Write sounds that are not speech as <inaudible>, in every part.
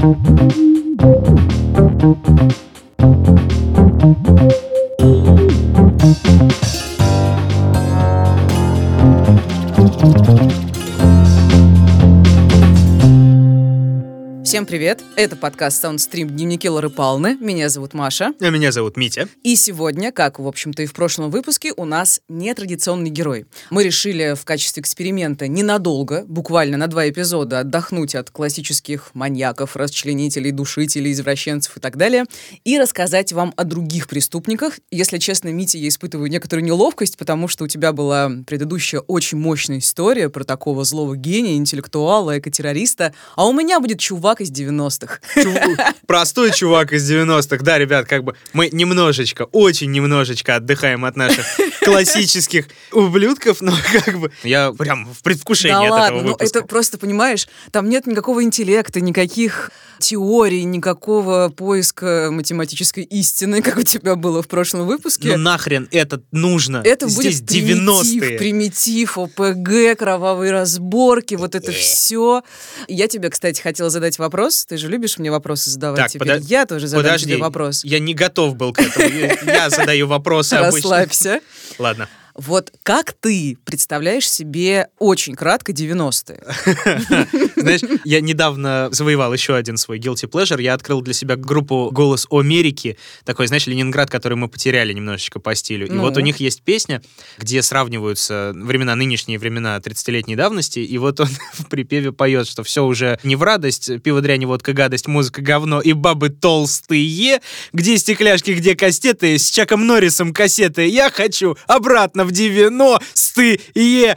Thank you. Всем привет! Это подкаст Soundstream «Дневники Лоры Палны». Меня зовут Маша. А меня зовут Митя. И сегодня, как, в общем-то, и в прошлом выпуске, у нас нетрадиционный герой. Мы решили в качестве эксперимента ненадолго, буквально на два эпизода, отдохнуть от классических маньяков, расчленителей, душителей, извращенцев и так далее, и рассказать вам о других преступниках. Если честно, Митя, я испытываю некоторую неловкость, потому что у тебя была предыдущая очень мощная история про такого злого гения, интеллектуала, экотеррориста, а у меня будет чувак из 90-х. Простой чувак из 90-х. Да, ребят, как бы мы немножечко, очень немножечко отдыхаем от наших <laughs> классических ублюдков, но как бы я прям в предвкушении да от ладно, этого ну выпуска. это просто, понимаешь, там нет никакого интеллекта, никаких теорий, никакого поиска математической истины, как у тебя было в прошлом выпуске. Ну нахрен это нужно? это Здесь будет примитив, 90-е. примитив, ОПГ, кровавые разборки, вот это Э. все. Я тебе, кстати, хотела задать вопрос. Ты же любишь мне вопросы задавать Так, теперь? подо- Я тоже задам Подожди, тебе вопрос. я не готов был к этому. Я я задаю вопросы <laughs> обычно. Расслабься. Ладно. Вот как ты представляешь себе очень кратко 90-е? <laughs> Знаешь, я недавно завоевал еще один свой guilty pleasure. Я открыл для себя группу «Голос Америки», такой, знаешь, Ленинград, который мы потеряли немножечко по стилю. И Ну. вот у них есть песня, где сравниваются времена нынешние, времена 30-летней давности, и вот он <laughs> в припеве поет, что все уже не в радость, пиво, дрянь, водка, гадость, музыка, говно и бабы толстые, где стекляшки, где кастеты, с Чаком Норрисом кассеты, я хочу обратно в 90-е.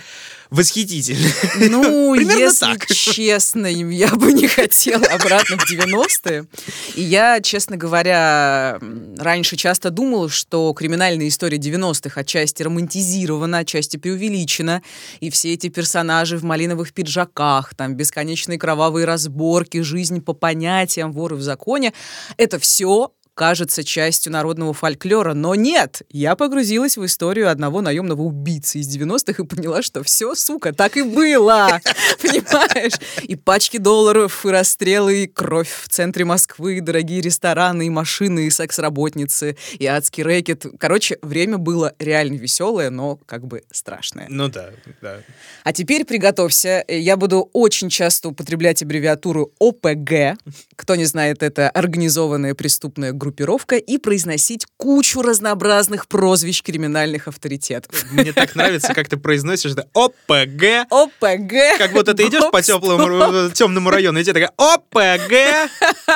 Восхитительно. Ну, <laughs> Примерно если так. честно, я бы не хотела обратно в 90-е. И я, честно говоря, раньше часто думала, что криминальная история 90-х отчасти романтизирована, отчасти преувеличена. И все эти персонажи в малиновых пиджаках, там бесконечные кровавые разборки, жизнь по понятиям, воры в законе. Это все кажется частью народного фольклора, но нет. Я погрузилась в историю одного наемного убийцы из 90-х и поняла, что все, сука, так и было. <laughs> Понимаешь? И пачки долларов, и расстрелы, и кровь в центре Москвы, и дорогие рестораны, и машины, и секс-работницы, и адский рэкет. Короче, время было реально веселое, но как бы страшное. Ну да, да. А теперь приготовься. Я буду очень часто употреблять аббревиатуру ОПГ. Кто не знает, это организованная преступная группировка. И произносить кучу разнообразных прозвищ криминальных авторитетов. <laughs> Мне так нравится, как ты произносишь, да, ОПГ. ОПГ. Как будто ты идешь по теплому, темному району, и тебе такая, ОПГ,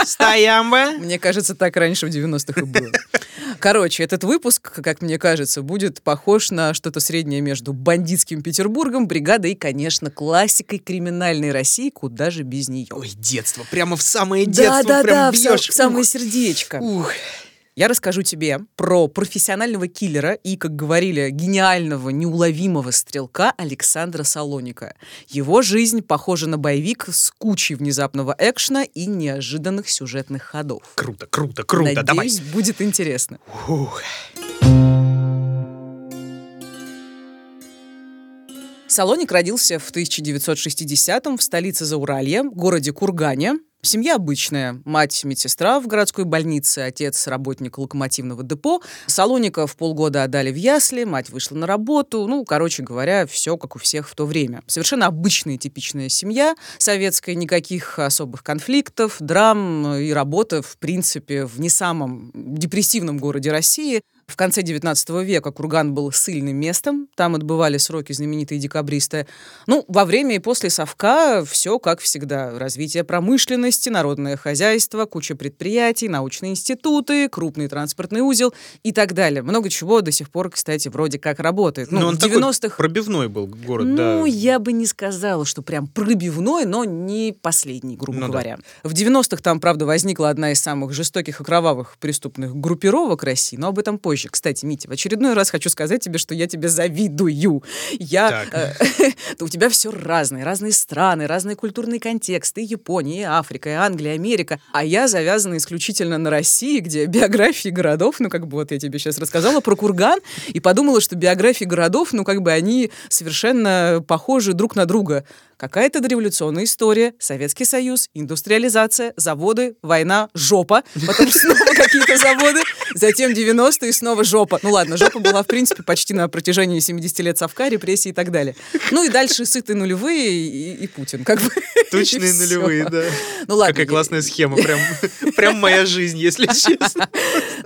стоямба. Мне кажется, так раньше в 90-х и было. Короче, этот выпуск, как мне кажется, будет похож на что-то среднее между бандитским Петербургом, бригадой и, конечно, классикой криминальной России, куда же без нее. Ой, детство, прямо в самое детство Да-да-да, прям в, сам- бьешь. в самое сердечко. Ух. Я расскажу тебе про профессионального киллера и, как говорили, гениального, неуловимого стрелка Александра Салоника. Его жизнь похожа на боевик с кучей внезапного экшена и неожиданных сюжетных ходов. Круто, круто, круто, давай. Надеюсь, будет интересно. Ух. Салоник родился в 1960-м в столице Зауралья, городе Кургане. Семья обычная. Мать медсестра в городской больнице, отец работник локомотивного депо. Салоника в полгода отдали в ясли, мать вышла на работу. Ну, короче говоря, все как у всех в то время. Совершенно обычная типичная семья советская, никаких особых конфликтов, драм и работа, в принципе, в не самом депрессивном городе России. В конце 19 века Курган был сильным местом, там отбывали сроки знаменитые декабристы. Ну, во время и после совка все как всегда. Развитие промышленности, народное хозяйство, куча предприятий, научные институты, крупный транспортный узел и так далее. Много чего до сих пор, кстати, вроде как работает. Ну, Ну, он в такой 90-х... пробивной был город, да. Ну, я бы не сказала, что прям пробивной, но не последний, грубо Ну да. говоря. В 90-х там, правда, возникла одна из самых жестоких и кровавых преступных группировок России, но об этом позже позже. Кстати, Митя, в очередной раз хочу сказать тебе, что я тебе завидую. Я... Э, <laughs> у тебя все разное, разные страны, разные культурные контексты. Япония, и Африка, и Англия, и Америка. А я завязана исключительно на России, где биографии городов, ну, как бы вот я тебе сейчас рассказала про Курган, и подумала, что биографии городов, ну, как бы они совершенно похожи друг на друга. Какая-то дореволюционная история, Советский Союз, индустриализация, заводы, война, жопа, потом снова какие-то заводы, затем 90-е и снова жопа. Ну ладно, жопа была, в принципе, почти на протяжении 70 лет совка, репрессии и так далее. Ну и дальше сытые нулевые и, и Путин, как бы. <laughs> Точные нулевые, да. Ну ладно. Какая классная <laughs> схема, прям, прям моя жизнь, если <laughs> честно.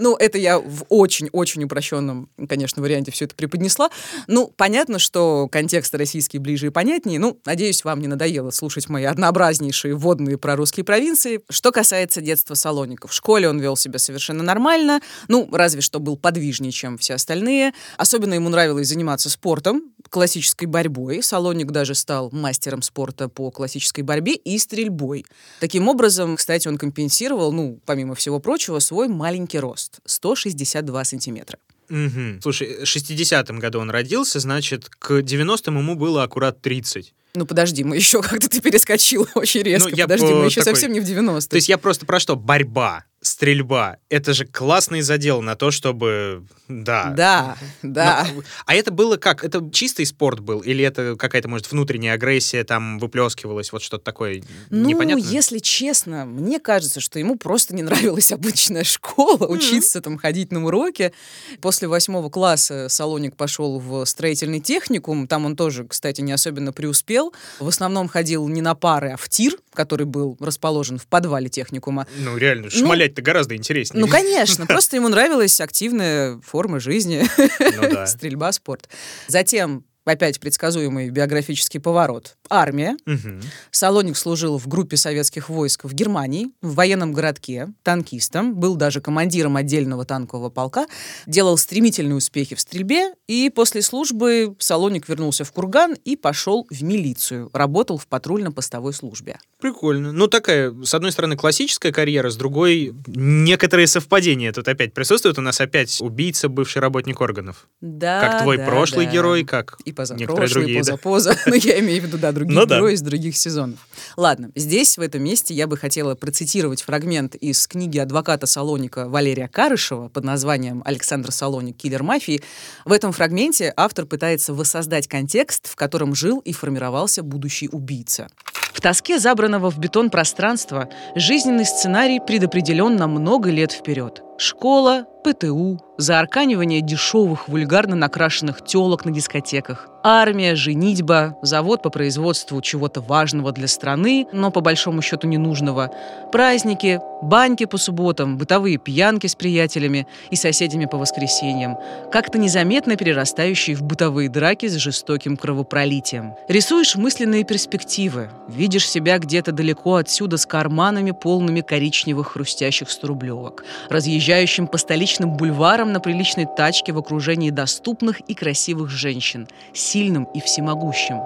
Ну, это я в очень-очень упрощенном, конечно, варианте все это преподнесла. Ну, понятно, что контекст российский ближе и понятнее. Ну, надеюсь, вам не надоело слушать мои однообразнейшие водные про русские провинции. Что касается детства Салоника, в школе он вел себя совершенно нормально, ну, разве что был подвижнее, чем все остальные. Особенно ему нравилось заниматься спортом, классической борьбой. Салоник даже стал мастером спорта по классической борьбе и стрельбой. Таким образом, кстати, он компенсировал, ну, помимо всего прочего, свой маленький рост — 162 сантиметра. Угу. Слушай, в 60-м году он родился, значит, к 90-м ему было аккурат 30. Ну, подожди, мы еще как-то ты перескочил <laughs> очень резко. Ну, я подожди, мы еще такой... совсем не в 90-е. То есть я просто про что? Борьба стрельба. Это же классный задел на то, чтобы... Да. Да, да. Но, а это было как? Это чистый спорт был? Или это какая-то, может, внутренняя агрессия там выплескивалась? Вот что-то такое ну, непонятное? Ну, если честно, мне кажется, что ему просто не нравилась <laughs> обычная школа, mm-hmm. учиться там ходить на уроки. После восьмого класса Салоник пошел в строительный техникум. Там он тоже, кстати, не особенно преуспел. В основном ходил не на пары, а в тир, который был расположен в подвале техникума. Ну, реально, ну, шмалять это гораздо интереснее. Ну, конечно, <laughs> просто ему нравилась активная форма жизни, ну <laughs> стрельба, спорт. Затем опять предсказуемый биографический поворот. Армия. Угу. Салоник служил в группе советских войск в Германии, в военном городке, танкистом, был даже командиром отдельного танкового полка, делал стремительные успехи в стрельбе, и после службы Салоник вернулся в Курган и пошел в милицию, работал в патрульно-постовой службе. Прикольно. Ну, такая, с одной стороны, классическая карьера, с другой, некоторые совпадения тут опять присутствуют. У нас опять убийца, бывший работник органов. Да, Как твой да, прошлый да. герой, как и позапрошлый, и позапоза. <laughs> Но я имею в виду, да, других ну, героев из других сезонов. Ладно, здесь, в этом месте, я бы хотела процитировать фрагмент из книги адвоката Салоника Валерия Карышева под названием «Александр Салоник. Киллер мафии». В этом фрагменте автор пытается воссоздать контекст, в котором жил и формировался будущий убийца. В тоске забранного в бетон пространства жизненный сценарий предопределен на много лет вперед. Школа, ПТУ, заарканивание дешевых, вульгарно накрашенных телок на дискотеках, армия, женитьба, завод по производству чего-то важного для страны, но по большому счету ненужного, праздники, баньки по субботам, бытовые пьянки с приятелями и соседями по воскресеньям, как-то незаметно перерастающие в бытовые драки с жестоким кровопролитием. Рисуешь мысленные перспективы, видишь себя где-то далеко отсюда с карманами, полными коричневых хрустящих сторублевок, разъезжающим по столичным бульварам на приличной тачке в окружении доступных и красивых женщин, сильным и всемогущим.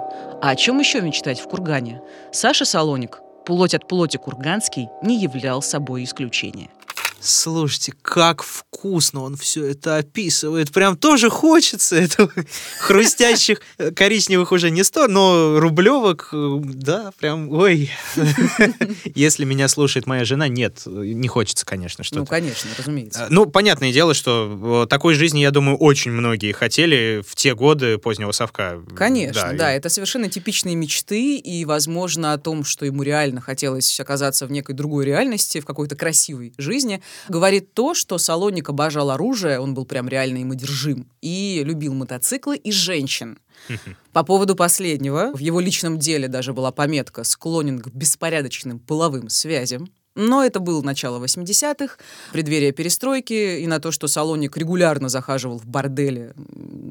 А о чем еще мечтать в Кургане? Саша Салоник, плоть от плоти курганский, не являл собой исключения. Слушайте, как вкусно он все это описывает. Прям тоже хочется этого <laughs> хрустящих э, коричневых уже не сто, но рублевок, э, да, прям, ой. <laughs> Если меня слушает моя жена, нет, не хочется, конечно, что Ну, конечно, разумеется. Э, ну, понятное дело, что такой жизни, я думаю, очень многие хотели в те годы позднего совка. Конечно, да, да и... это совершенно типичные мечты, и, возможно, о том, что ему реально хотелось оказаться в некой другой реальности, в какой-то красивой жизни, говорит то, что Салоник обожал оружие, он был прям реально им одержим, и любил мотоциклы и женщин. <laughs> По поводу последнего, в его личном деле даже была пометка «склонен к беспорядочным половым связям». Но это было начало 80-х, преддверие перестройки, и на то, что Салоник регулярно захаживал в борделе,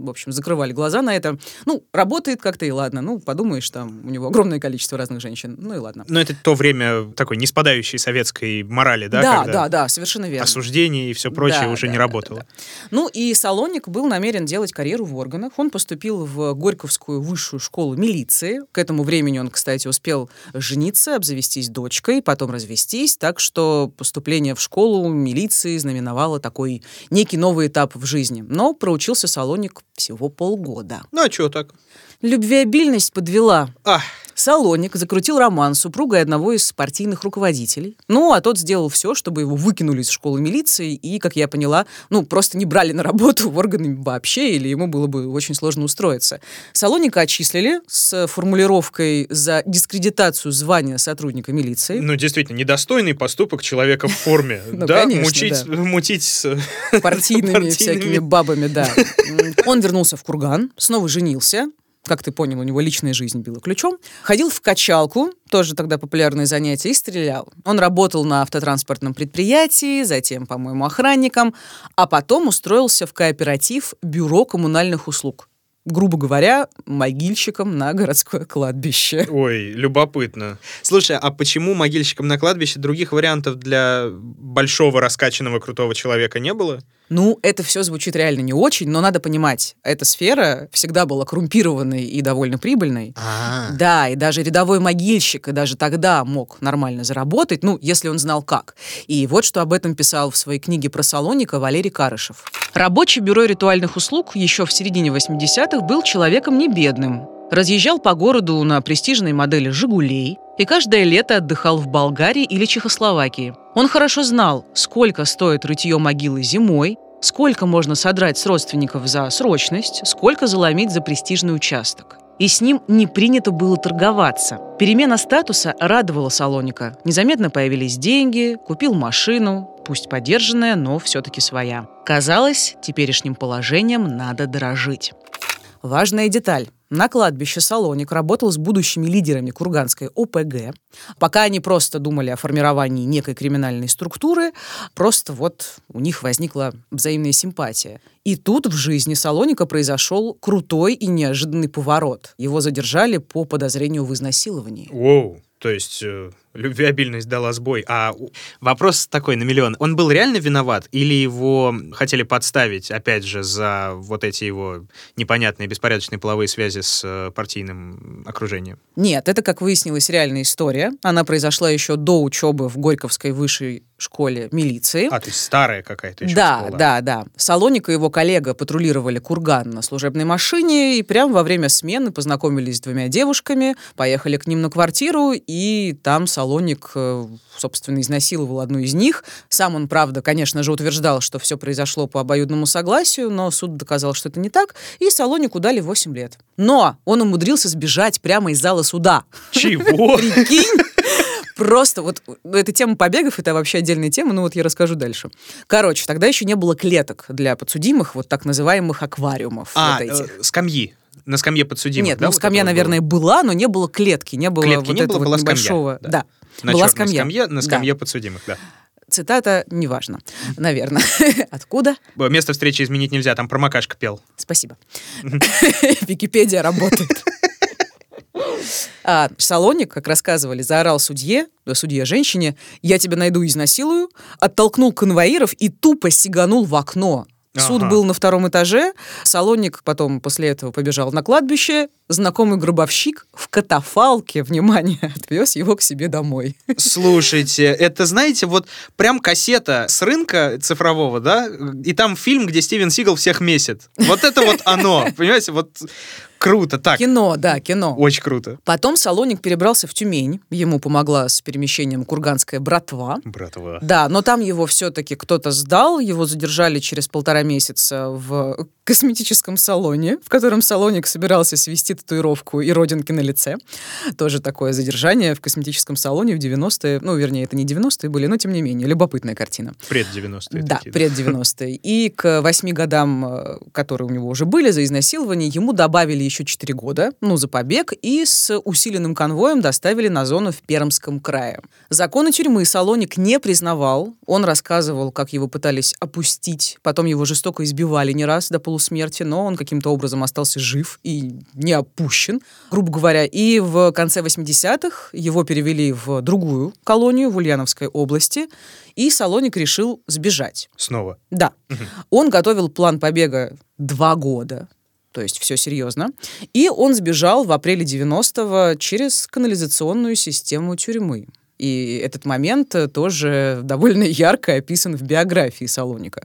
в общем, закрывали глаза на это. Ну, работает как-то и ладно. Ну, подумаешь, там у него огромное количество разных женщин. Ну и ладно. Но это то время такой не спадающей советской морали, да? Да, да, да, совершенно верно. Осуждение и все прочее Да, уже да, не да, работало. да, Ну и Салоник был намерен делать карьеру в органах. Он поступил в Горьковскую высшую школу милиции. К этому времени он, кстати, успел жениться, обзавестись дочкой, потом развестись. Так что поступление в школу милиции знаменовало такой некий новый этап в жизни. Но проучился Салоник всего полгода. Ну а что так? Любвеобильность подвела. А, Салоник закрутил роман с супругой одного из партийных руководителей. Ну, а тот сделал все, чтобы его выкинули из школы милиции и, как я поняла, ну, просто не брали на работу <laughs> в органы вообще, или ему было бы очень сложно устроиться. Салоника отчислили с формулировкой за дискредитацию звания сотрудника милиции. ну действительно, недостойный поступок человека в форме. <laughs> Ну, да, <laughs> мутить с... партийными, всякими бабами, да. Он вернулся в Курган, снова женился. Как ты понял, у него личная жизнь била ключом. Ходил в качалку, тоже тогда популярное занятие, и стрелял. Он работал на автотранспортном предприятии, затем, по-моему, охранником, а потом устроился в кооператив «Бюро коммунальных услуг». Грубо говоря, могильщиком на городское кладбище. Ой, любопытно. Слушай, а почему могильщиком на кладбище других вариантов для большого раскачанного крутого человека не было? Ну, это все звучит реально не очень, но надо понимать, эта сфера всегда была коррумпированной и довольно прибыльной. А, Да, и даже рядовой могильщик и даже тогда мог нормально заработать, ну, если он знал как. И вот что об этом писал в своей книге про Салоника Валерий Карышев. Рабочий бюро ритуальных услуг еще в середине 80-х был человеком не бедным. Разъезжал по городу на престижной модели «Жигулей» и каждое лето отдыхал в Болгарии или Чехословакии. Он хорошо знал, сколько стоит рытье могилы зимой, сколько можно содрать с родственников за срочность, сколько заломить за престижный участок. И с ним не принято было торговаться. Перемена статуса радовала Салоника. Незаметно появились деньги, купил машину, пусть подержанная, но все-таки своя. Казалось, теперешним положением надо дорожить. Важная деталь. На кладбище Салоник работал с будущими лидерами Курганской ОПГ. Пока они просто думали о формировании некой криминальной структуры, просто вот у них возникла взаимная симпатия. И тут в жизни Салоника произошел крутой и неожиданный поворот. Его задержали по подозрению в изнасиловании. Воу, то есть э, любвеобильность дала сбой. А вопрос такой на миллион. Он был реально виноват или его хотели подставить, опять же, за вот эти его непонятные беспорядочные половые связи с э, партийным окружением? Нет, это, как выяснилось, реальная история. Она произошла еще до учебы в Горьковской высшей школе милиции. А, то есть старая какая-то еще да, школа. да, да. Салоник и его коллега патрулировали Курган на служебной машине и прямо во время смены познакомились с двумя девушками, поехали к ним на квартиру, и там Салоник, э, собственно, изнасиловал одну из них. Сам он, правда, конечно же, утверждал, что все произошло по обоюдному согласию, но суд доказал, что это не так, и Салонику дали 8 лет. Но он умудрился сбежать прямо из зала суда. Чего? <laughs> Прикинь? Просто вот ну, эта тема побегов, это вообще отдельная тема, ну вот я расскажу дальше. Короче, тогда еще не было клеток для подсудимых, вот так называемых аквариумов. А, вот этих. э, скамьи. На скамье подсудимых, Нет, да, ну вот скамья, наверное, была, но не было клетки, не было Клетки вот не этого было, вот была скамья, небольшого. да. Да, На была скамья. скамье, на Да. скамье подсудимых, да. Цитата неважно, наверное. <laughs> Откуда? Место встречи изменить нельзя, там промокашка пел. Спасибо. <laughs> Википедия работает. А Салоник, как рассказывали, заорал судье, да, судье женщине, я тебя найду и изнасилую, оттолкнул конвоиров и тупо сиганул в окно. Суд Ага. был на втором этаже, Салоник потом после этого побежал на кладбище, знакомый гробовщик в катафалке, внимание, <laughs> отвез его к себе домой. Слушайте, это, знаете, вот прям кассета с рынка цифрового, да, и там фильм, где Стивен Сигал всех месяц. Вот это вот оно, <laughs> понимаете, вот круто, так, Кино, да, кино. очень круто. Потом Салоник перебрался в Тюмень, ему помогла с перемещением курганская братва. Братва. Да, но там его все-таки кто-то сдал, его задержали через полтора месяца в косметическом салоне, в котором Салоник собирался свести татуировку и родинки на лице. Тоже такое задержание в косметическом салоне в 90-е, ну, вернее, это не 90-е были, но тем не менее, любопытная картина. Пред 90-е. Да, такие, пред 90-е. И к восьми годам, э, которые у него уже были за изнасилование, ему добавили еще еще 4 года, ну, за побег, и с усиленным конвоем доставили на зону в Пермском крае. Законы тюрьмы Салоник не признавал. Он рассказывал, как его пытались опустить, потом его жестоко избивали не раз до полусмерти, но он каким-то образом остался жив и не опущен, грубо говоря. И в конце 80-х его перевели в другую колонию в Ульяновской области, и Салоник решил сбежать. Снова? Да. Он готовил план побега два года. То есть все серьезно. И он сбежал в апреле 90-го через канализационную систему тюрьмы. И этот момент тоже довольно ярко описан в биографии Салоника.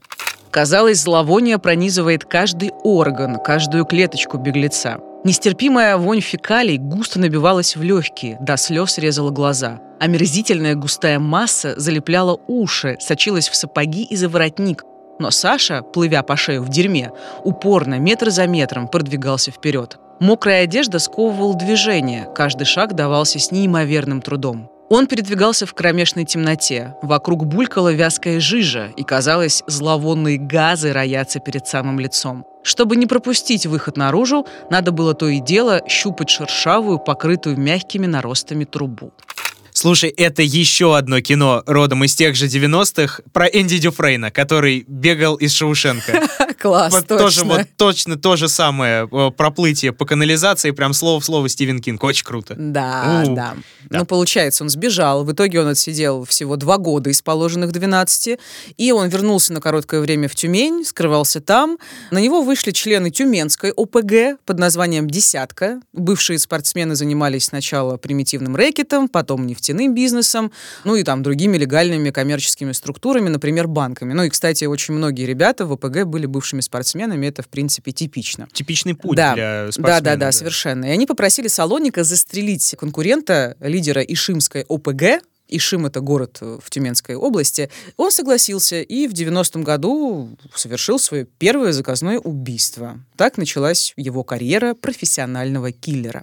Казалось, зловоние пронизывает каждый орган, каждую клеточку беглеца. Нестерпимая вонь фекалий густо набивалась в легкие, до слез резала глаза. Омерзительная густая масса залепляла уши, сочилась в сапоги и за воротник. Но Саша, плывя по шею в дерьме, упорно, метр за метром, продвигался вперед. Мокрая одежда сковывала движение, каждый шаг давался с неимоверным трудом. Он передвигался в кромешной темноте. Вокруг булькала вязкая жижа, и, казалось, зловонные газы роятся перед самым лицом. Чтобы не пропустить выход наружу, надо было то и дело щупать шершавую, покрытую мягкими наростами трубу. Слушай, это еще одно кино родом из тех же 90-х про Энди Дюфрейна, который бегал из Шаушенка. <laughs> Класс, вот точно. Тоже, вот точно то же самое э, проплытие по канализации, прям слово в слово Стивен Кинг. Очень круто. Да, У, да. да. Ну, получается, он сбежал. В итоге он отсидел всего два года из положенных 12. И он вернулся на короткое время в Тюмень, скрывался там. На него вышли члены Тюменской ОПГ под названием «Десятка». Бывшие спортсмены занимались сначала примитивным рэкетом, потом нефтяным бизнесом, ну и там другими легальными коммерческими структурами, например, банками. Ну и, кстати, очень многие ребята в ОПГ были бывшими спортсменами, это, в принципе, типично. Типичный путь да. для Да, спортсмена. да, да, совершенно. И они попросили Салоника застрелить конкурента, лидера Ишимской ОПГ, Ишим — это город в Тюменской области. Он согласился и в 90-м году совершил свое первое заказное убийство. Так началась его карьера профессионального киллера.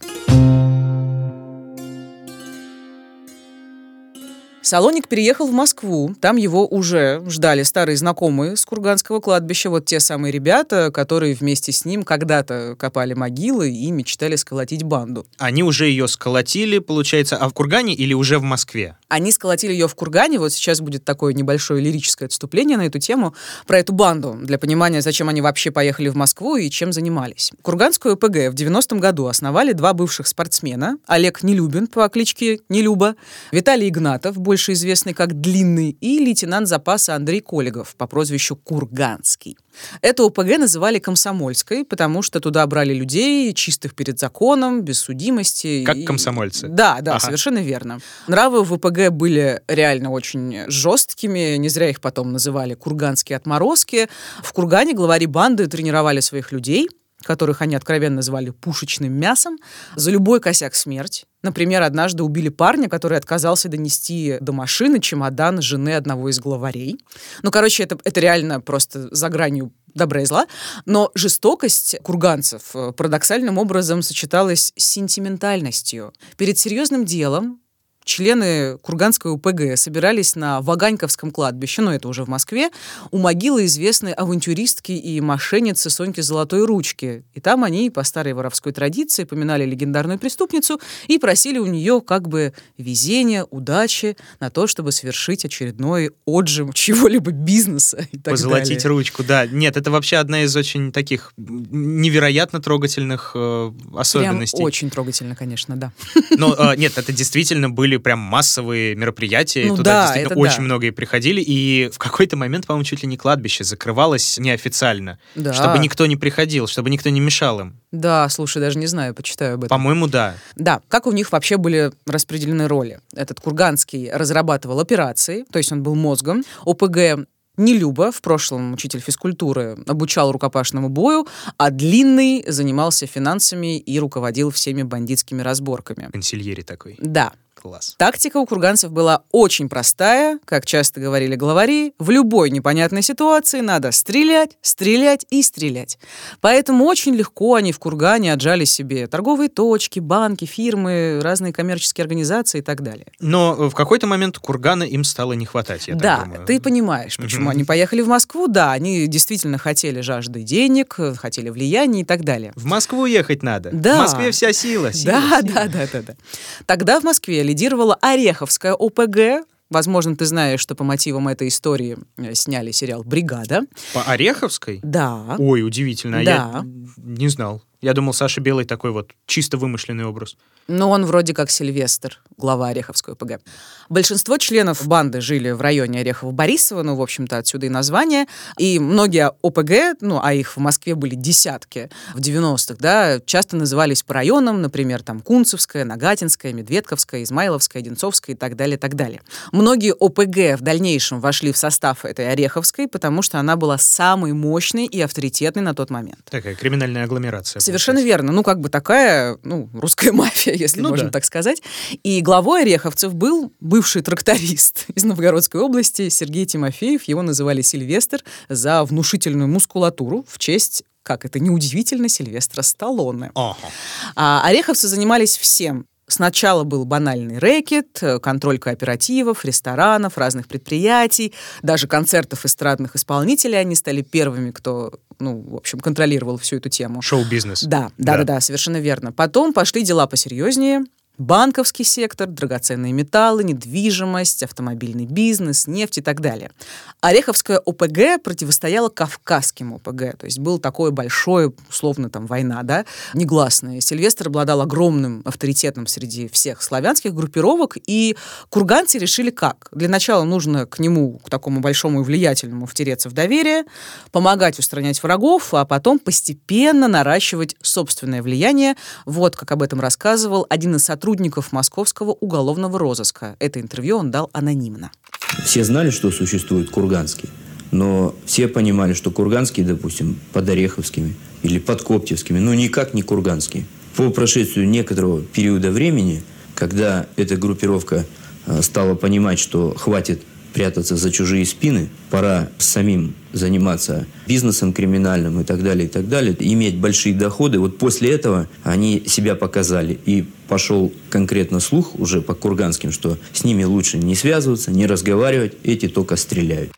Салоник переехал в Москву. Там его уже ждали старые знакомые с Курганского кладбища. Вот те самые ребята, которые вместе с ним когда-то копали могилы и мечтали сколотить банду. Они уже ее сколотили, получается, а в Кургане или уже в Москве? Они сколотили ее в Кургане. Вот сейчас будет такое небольшое лирическое отступление на эту тему, про эту банду, для понимания, зачем они вообще поехали в Москву и чем занимались. Курганскую ПГ в 90-м году основали два бывших спортсмена. Олег Нелюбин по кличке Нелюба, Виталий Игнатов, больше известный как Длинный, и лейтенант запаса Андрей Колегов по прозвищу Курганский. Эту ОПГ называли комсомольской, потому что туда брали людей, чистых перед законом, без судимости. Как и- комсомольцы. Да, да, Ага. совершенно верно. Нравы в ОПГ были реально очень жесткими, не зря их потом называли курганские отморозки. В Кургане главари банды тренировали своих людей, которых они откровенно звали пушечным мясом, за любой косяк смерть. Например, однажды убили парня, который отказался донести до машины чемодан жены одного из главарей. Ну, короче, это, это реально просто за гранью добра и зла. Но жестокость курганцев э, парадоксальным образом сочеталась с сентиментальностью. Перед серьезным делом члены Курганской УПГ собирались на Ваганьковском кладбище, ну это уже в Москве, у могилы известной авантюристки и мошенницы Соньки Золотой Ручки. И там они, по старой воровской традиции, поминали легендарную преступницу и просили у нее как бы везения, удачи на то, чтобы совершить очередной отжим чего-либо бизнеса и так Позолотить далее. ручку, да. Нет, это вообще одна из очень таких невероятно трогательных э, Прям особенностей. очень трогательно, конечно, да. Но э, нет, это действительно были прям массовые мероприятия. Ну Туда да, действительно очень да. многие приходили. И в какой-то момент, по-моему, чуть ли не кладбище закрывалось неофициально. Да. Чтобы никто не приходил, чтобы никто не мешал им. Да, слушай, даже не знаю, почитаю об этом. По-моему, да. Да, как у них вообще были распределены роли? Этот Курганский разрабатывал операции, то есть он был мозгом. ОПГ Нелюба, в прошлом учитель физкультуры, обучал рукопашному бою, а Длинный занимался финансами и руководил всеми бандитскими разборками. Консильери такой. Да. Класс. Тактика у курганцев была очень простая, как часто говорили главари, в любой непонятной ситуации надо стрелять, стрелять и стрелять. Поэтому очень легко они в Кургане отжали себе торговые точки, банки, фирмы, разные коммерческие организации и так далее. Но в какой-то момент Кургана им стало не хватать, я да, так думаю. ты понимаешь, почему они поехали в Москву. Да, они действительно хотели жажды денег, хотели влияния и так далее. В Москву ехать надо. Да. В Москве вся сила. сила, Да, сила. да, да, да, да. Тогда в Москве лидировала Ореховская ОПГ. Возможно, ты знаешь, что по мотивам этой истории э, сняли сериал «Бригада». По Ореховской? Да. Ой, удивительно. а Да. Я не знал. Я думал, Саша Белый такой вот чисто вымышленный образ. Но он вроде как Сильвестр, глава Ореховской ОПГ. Большинство членов банды жили в районе Орехово-Борисово, ну, в общем-то, отсюда и название. И многие ОПГ, ну, а их в Москве были десятки в 90-х, да, часто назывались по районам, например, там Кунцевская, Нагатинская, Медведковская, Измайловская, Одинцовская и так далее, и так далее. Многие ОПГ в дальнейшем вошли в состав этой Ореховской, потому что она была самой мощной и авторитетной на тот момент. Такая криминальная агломерация. Совершенно верно. Ну, как бы такая, ну, русская <laughs> мафия, если Ну можно да. так сказать. И главой Ореховцев был бывший тракторист <laughs> из Новгородской области Сергей Тимофеев. Его называли Сильвестр за внушительную мускулатуру в честь как это неудивительно, Сильвестра Сталлоне. Ага. А ореховцы занимались всем. Сначала был банальный рэкет, э, контроль кооперативов, ресторанов, разных предприятий, даже концертов эстрадных исполнителей. Они стали первыми, кто, ну, в общем, контролировал всю эту тему. Шоу-бизнес. Да, да, да, да, совершенно верно. Потом пошли дела посерьезнее. Банковский сектор, драгоценные металлы, недвижимость, автомобильный бизнес, нефть и так далее. Ореховская ОПГ противостояла Кавказским ОПГ, то есть был такое большое, условно, там, война, да, негласная. Сильвестр обладал огромным авторитетом среди всех славянских группировок, и курганцы решили как? Для начала нужно к нему, к такому большому и влиятельному, втереться в доверие, помогать устранять врагов, а потом постепенно наращивать собственное влияние. Вот как об этом рассказывал один из сотрудников московского уголовного розыска. Это интервью он дал анонимно. Все знали, что существует Курганский, но все понимали, что Курганский, допустим, под Ореховскими или под Коптевскими, ну никак не Курганский. По прошествию некоторого периода времени, когда эта группировка э, стала понимать, что хватит прятаться за чужие спины, пора самим заниматься бизнесом криминальным и так далее, и так далее, иметь большие доходы. Вот после этого они себя показали. И пошел конкретно слух уже по курганским, что с ними лучше не связываться, не разговаривать, эти только стреляют.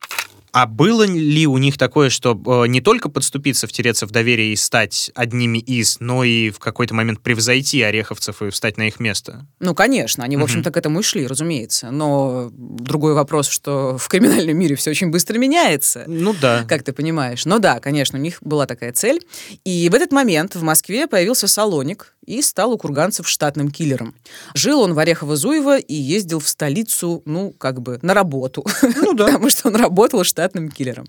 А было ли у них такое, что э, не только подступиться, втереться в доверие и стать одними из, но и в какой-то момент превзойти ореховцев и встать на их место? Ну, конечно, они, в общем-то, к этому и шли, разумеется. Но другой вопрос, что в криминальном мире все очень быстро меняется. Ну да. как ты понимаешь. Но да, конечно, у них была такая цель. И в этот момент в Москве появился Салоник и стал у курганцев штатным киллером. Жил он в Орехово-Зуево и ездил в столицу, ну, как бы, на работу. Ну да. <laughs> Потому что он работал штатным киллером.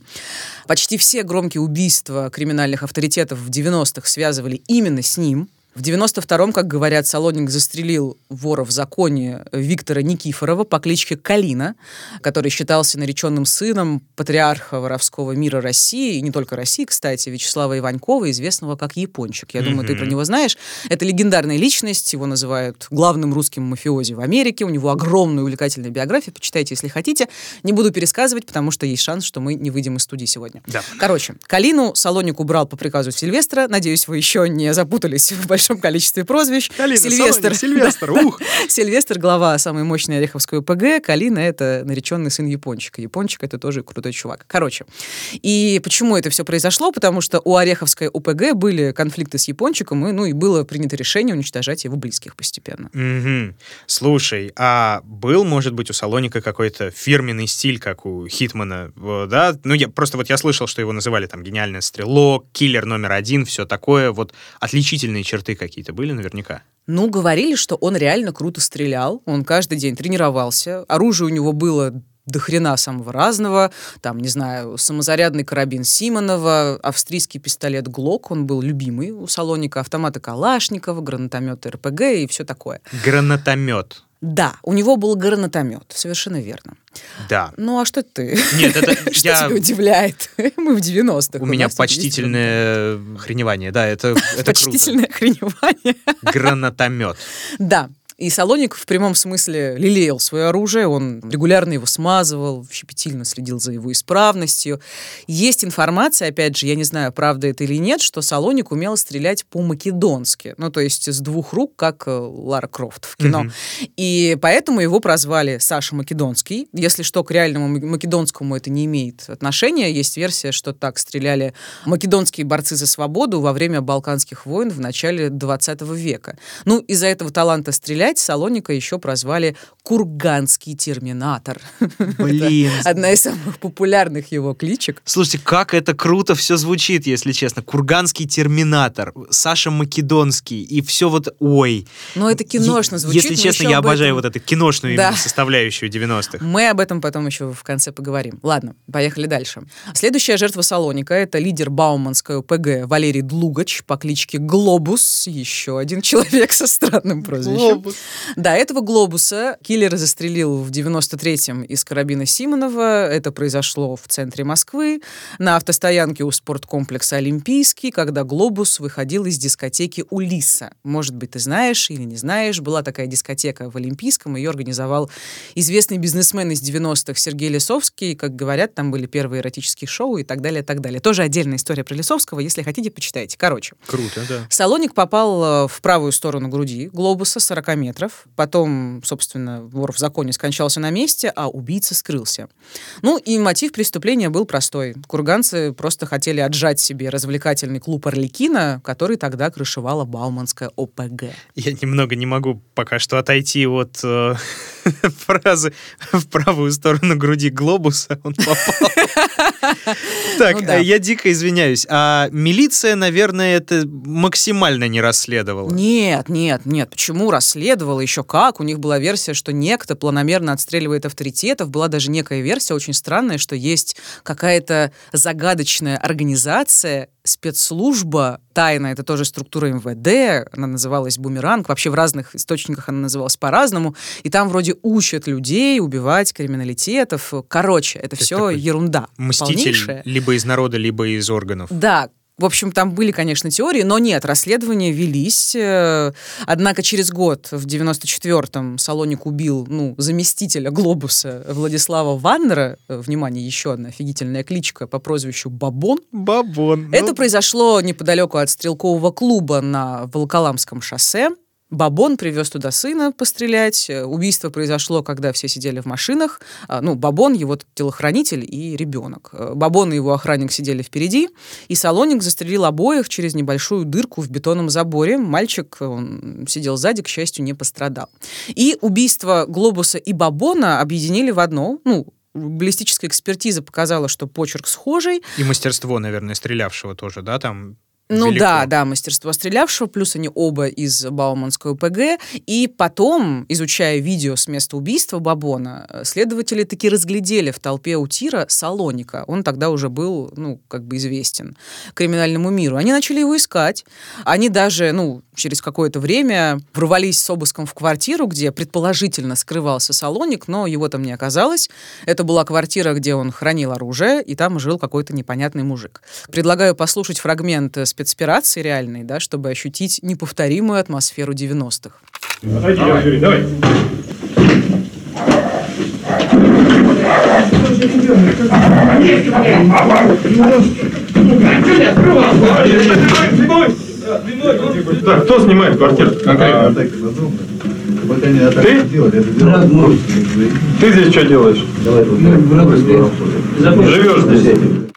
Почти все громкие убийства криминальных авторитетов в 90-х связывали именно с ним. В 92-м, как говорят, Солоник застрелил вора в законе Виктора Никифорова по кличке Калина, который считался нареченным сыном патриарха воровского мира России, и не только России, кстати, Вячеслава Иванькова, известного как Япончик. Я думаю, ты про него знаешь. Это легендарная личность, его называют главным русским мафиози в Америке, у него огромная увлекательная биография, почитайте, если хотите. Не буду пересказывать, потому что есть шанс, что мы не выйдем из студии сегодня. Да. Короче, Калину Салоник убрал по приказу Сильвестра. Надеюсь, вы еще не запутались в большом количестве прозвищ. Калина, Сильвестр. Салоник, Сильвестр, ух! Сильвестр, глава самой мощной Ореховской ОПГ. Калина — это нареченный сын Япончика. Япончик — это тоже крутой чувак. Короче, и почему это все произошло? Потому что у Ореховской ОПГ были конфликты с Япончиком, и, ну, и было принято решение уничтожать его близких постепенно. Мгм. Слушай, а был, может быть, у Салоника какой-то фирменный стиль, как у Хитмана, да? Ну, я просто вот я слышал, что его называли там гениальный стрелок, киллер номер один, все такое. Вот отличительные черты какие-то были наверняка. Ну, говорили, что он реально круто стрелял. Он каждый день тренировался. Оружие у него было до хрена самого разного. Там, не знаю, самозарядный карабин Симонова, австрийский пистолет Глок, он был любимый у Салоника, автоматы Калашникова, гранатометы РПГ и все такое. Гранатомет. Да, у него был гранатомет, совершенно верно. Да. Ну, а что ты? Нет, это <laughs> Что я... тебя удивляет? <laughs> Мы в 90-х. У меня тут есть почтительное хреневание, да, это, это круто. Почтительное <laughs> охреневание. Гранатомет. Да. И Салоник в прямом смысле лелеял свое оружие, он регулярно его смазывал, щепетильно следил за его исправностью. Есть информация, опять же, я не знаю, правда это или нет, что Салоник умел стрелять по-македонски, ну, то есть с двух рук, как э, Лара Крофт в кино. Угу. И поэтому его прозвали Саша Македонский. Если что, к реальному македонскому это не имеет отношения. Есть версия, что так стреляли македонские борцы за свободу во время Балканских войн в начале 20 века. Ну, из-за этого таланта стрелять опять Салоника еще прозвали «Курганский терминатор». <laughs> Блин. Одна из самых популярных его кличек. Слушайте, как это круто все звучит, если честно. «Курганский терминатор», Саша Македонский, и все вот ой. Ну, это киношно звучит. Если честно, я обожаю вот эту киношную да. составляющую 90-х. Мы об этом потом еще в конце поговорим. Ладно, поехали дальше. Следующая жертва Салоника — это лидер Бауманской ОПГ Валерий Длугач по кличке Глобус, еще один <laughs> человек со странным прозвищем. Глобус. Да, этого глобуса киллер застрелил в 93-м из карабина Симонова. Это произошло в центре Москвы, на автостоянке у спорткомплекса «Олимпийский», когда глобус выходил из дискотеки «Улиса». Может быть, ты знаешь или не знаешь, была такая дискотека в Олимпийском, ее организовал известный бизнесмен из 90-х Сергей Лисовский. Как говорят, там были первые эротические шоу и так далее, и так далее. Тоже отдельная история про Лисовского, если хотите, почитайте. Короче. Круто, да. Салоник попал э, в правую сторону груди глобуса 40 метров метров. Потом, собственно, вор в законе скончался на месте, а убийца скрылся. Ну и мотив преступления был простой. Курганцы просто хотели отжать себе развлекательный клуб Орликина, который тогда крышевала Бауманская ОПГ. Я немного не могу пока что отойти от э, <laughs> фразы в правую сторону груди глобуса. Он попал. <laughs> Так, ну я дико извиняюсь. А милиция, наверное, это максимально не расследовала. Нет, нет, нет. Почему расследовала? еще как. У них была версия, что некто планомерно отстреливает авторитетов. Была даже некая версия очень странная, что есть какая-то загадочная организация, спецслужба, тайна, это тоже структура МВД, она называлась «Бумеранг», вообще в разных источниках она называлась по-разному, и там вроде учат людей убивать криминалитетов. Короче, это, все ерунда. Мститель полнейшая. либо из народа, либо из органов. Да, в общем, там были, конечно, теории, но нет, расследования велись. Э, однако через год, в 94-м, Салоник убил ну, заместителя «Глобуса» Владислава Ваннера. Э, внимание, еще одна офигительная кличка по прозвищу Бабон. Бабон. Это ну... произошло неподалеку от стрелкового клуба на Волоколамском шоссе. Бабон привез туда сына пострелять. Э, убийство произошло, когда все сидели в машинах. А, ну, Бабон, его телохранитель и ребенок. Э, Бабон и его охранник сидели впереди, и Салоник застрелил обоих через небольшую дырку в бетонном заборе. Мальчик он сидел сзади, к счастью, не пострадал. И убийство Глобуса и Бабона объединили в одно. Ну, баллистическая экспертиза показала, что почерк схожий. И мастерство, наверное, стрелявшего тоже, да, там ну велико. да, да, мастерство стрелявшего, плюс они оба из Бауманской ОПГ. И потом, изучая видео с места убийства Бабона, следователи таки разглядели в толпе у тира Салоника. Он тогда уже был, ну, как бы известен криминальному миру. Они начали его искать. Они даже, ну, через какое-то время ворвались с обыском в квартиру, где предположительно скрывался Салоник, но его там не оказалось. Это была квартира, где он хранил оружие, и там жил какой-то непонятный мужик. Предлагаю послушать фрагмент с спецоперации реальной, да, чтобы ощутить неповторимую атмосферу 90-х. Отойди, давай. Юрий, давай. Так, кто снимает квартиру? Конкретно. Ты? Ты здесь что делаешь? Живешь здесь?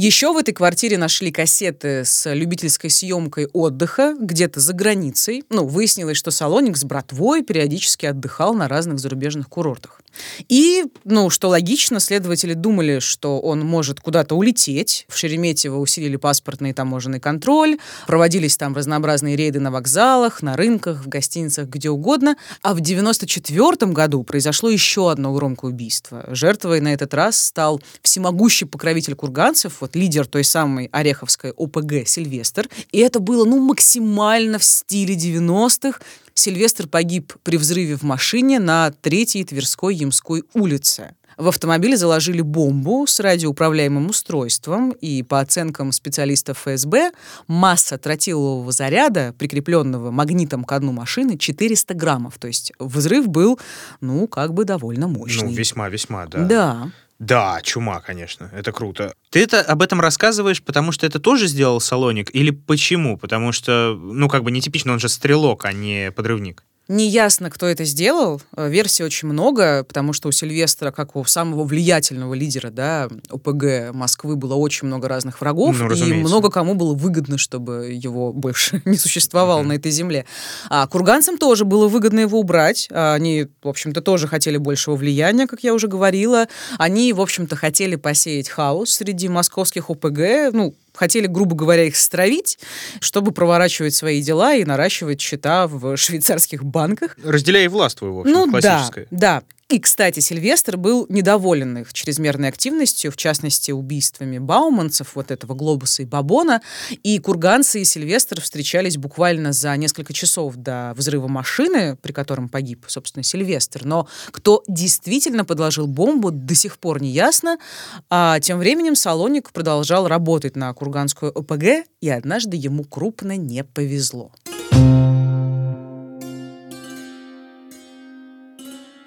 Еще в этой квартире нашли кассеты с любительской съемкой отдыха где-то за границей. Ну, выяснилось, что Салоник с братвой периодически отдыхал на разных зарубежных курортах. И, ну, что логично, следователи думали, что он может куда-то улететь. В Шереметьево усилили паспортный и таможенный контроль, проводились там разнообразные рейды на вокзалах, на рынках, в гостиницах, где угодно. А в 94 году произошло еще одно громкое убийство. Жертвой на этот раз стал всемогущий покровитель курганцев, вот лидер той самой Ореховской ОПГ Сильвестр. И это было, ну, максимально в стиле 90-х, Сильвестр погиб при взрыве в машине на Третьей Тверской Ямской улице. В автомобиле заложили бомбу с радиоуправляемым устройством, и по оценкам специалистов ФСБ масса тротилового заряда, прикрепленного магнитом к дну машины, 400 граммов. То есть взрыв был, ну, как бы довольно мощный. Ну, весьма-весьма, да. Да. Да, чума, конечно, это круто. Ты это об этом рассказываешь, потому что это тоже сделал Салоник, или почему? Потому что, ну, как бы нетипично, он же стрелок, а не подрывник. Неясно, кто это сделал. Э, версий очень много, потому что у Сильвестра, как у самого влиятельного лидера да, ОПГ Москвы, было очень много разных врагов, Ну, и много кому было выгодно, чтобы его больше <laughs> не существовало на этой земле. А курганцам тоже было выгодно его убрать. А Они, в общем-то, тоже хотели большего влияния, как я уже говорила. Они, в общем-то, хотели посеять хаос среди московских ОПГ, ну, хотели, грубо говоря, их стравить, чтобы проворачивать свои дела и наращивать счета в швейцарских банках. Разделяй и властвуй, в общем, Ну да, классическое. да. И, кстати, Сильвестр был недоволен их чрезмерной активностью, в частности, убийствами бауманцев, вот этого Глобуса и Бабона. И курганцы и Сильвестр встречались буквально за несколько часов до взрыва машины, при котором погиб, собственно, Сильвестр. Но кто действительно подложил бомбу, до сих пор не ясно. А тем временем Салоник продолжал работать на курганскую ОПГ, и однажды ему крупно не повезло.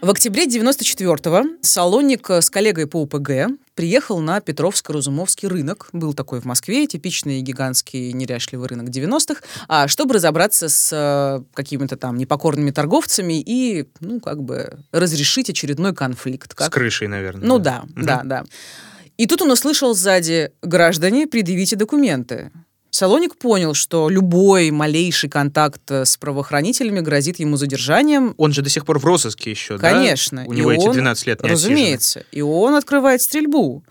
В октябре 94-го Салоник с коллегой по УПГ приехал на Петровско-Разумовский рынок. Был такой в Москве, типичный гигантский неряшливый рынок 90-х, а, чтобы разобраться с э, какими-то там непокорными торговцами и, ну, как бы разрешить очередной конфликт. С Как крышей, наверное. ну да, да, да. И тут он услышал сзади «Граждане, предъявите документы». Салоник понял, что любой малейший контакт э, с правоохранителями грозит ему задержанием. Он же до сих пор в розыске еще, да? Конечно. У него И эти он, 12 лет не отсижены. Разумеется. И он открывает стрельбу.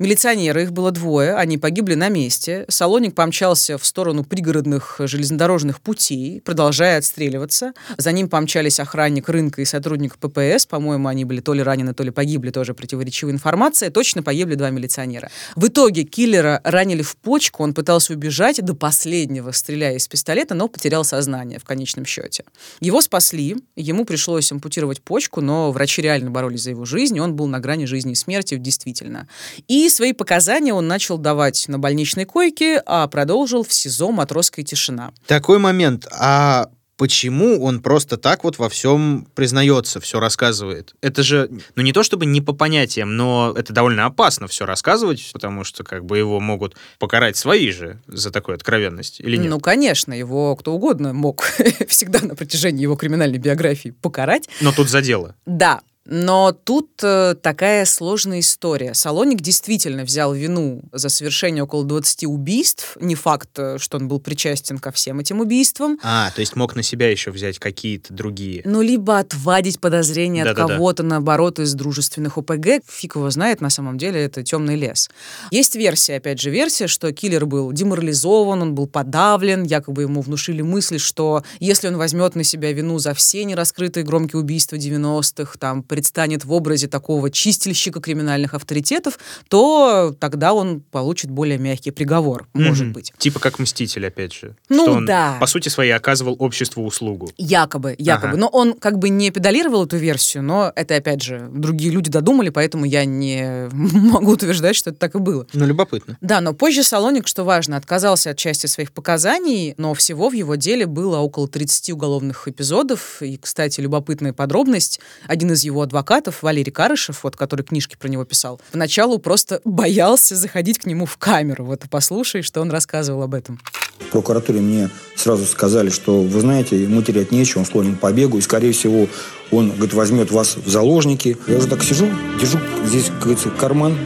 Милиционеры, их было двое, они погибли на месте. Салоник помчался в сторону пригородных железнодорожных путей, продолжая отстреливаться. За ним помчались охранник рынка и сотрудник ППС. По-моему, они были то ли ранены, то ли погибли, тоже противоречивая информация. Точно погибли два милиционера. В итоге киллера ранили в почку, он пытался убежать до последнего, стреляя из пистолета, но потерял сознание в конечном счете. Его спасли, ему пришлось ампутировать почку, но врачи реально боролись за его жизнь, и он был на грани жизни и смерти, действительно. И свои показания он начал давать на больничной койке, а продолжил в СИЗО «Матросская тишина». Такой момент. А почему он просто так вот во всем признается, все рассказывает? Это же, ну не то чтобы не по понятиям, но это довольно опасно все рассказывать, потому что как бы его могут покарать свои же за такую откровенность, или нет? Ну, конечно, его кто угодно мог <laughs> всегда на протяжении его криминальной биографии покарать. Но тут за дело. Да, но тут э, такая сложная история. Салоник действительно взял вину за совершение около 20 убийств. Не факт, э, что он был причастен ко всем этим убийствам. А, то есть мог на себя еще взять какие-то другие. Ну, либо отвадить подозрения от Да-да-да. кого-то, наоборот, из дружественных ОПГ. Фиг его знает, на самом деле, это темный лес. Есть версия, опять же, версия, что киллер был деморализован, он был подавлен, якобы ему внушили мысль, что если он возьмет на себя вину за все нераскрытые громкие убийства 90-х, там, предстанет в образе такого чистильщика криминальных авторитетов, то тогда он получит более мягкий приговор, может Мгм. быть. Типа как Мститель, опять же. Ну, что он, да. по сути своей, оказывал обществу услугу. Якобы, якобы. Ага. Но он как бы не педалировал эту версию, но это, опять же, другие люди додумали, поэтому я не <laughs> могу утверждать, что это так и было. Ну, любопытно. Да, но позже Салоник, что важно, отказался от части своих показаний, но всего в его деле было около 30 уголовных эпизодов. И, кстати, любопытная подробность. Один из его адвокатов, Валерий Карышев, вот, который книжки про него писал, поначалу просто боялся заходить к нему в камеру. Вот послушай, что он рассказывал об этом. В прокуратуре мне сразу сказали, что, вы знаете, ему терять нечего, он склонен к побегу, и, скорее всего, он, говорит, возьмет вас в заложники. Я уже так сижу, держу здесь, как говорится, карман,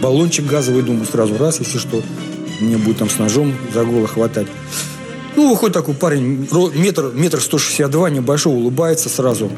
баллончик газовый, думаю, сразу раз, если что, мне будет там с ножом за горло хватать. Ну, выходит такой парень, метр, метр сто шестьдесят два, небольшой, улыбается сразу.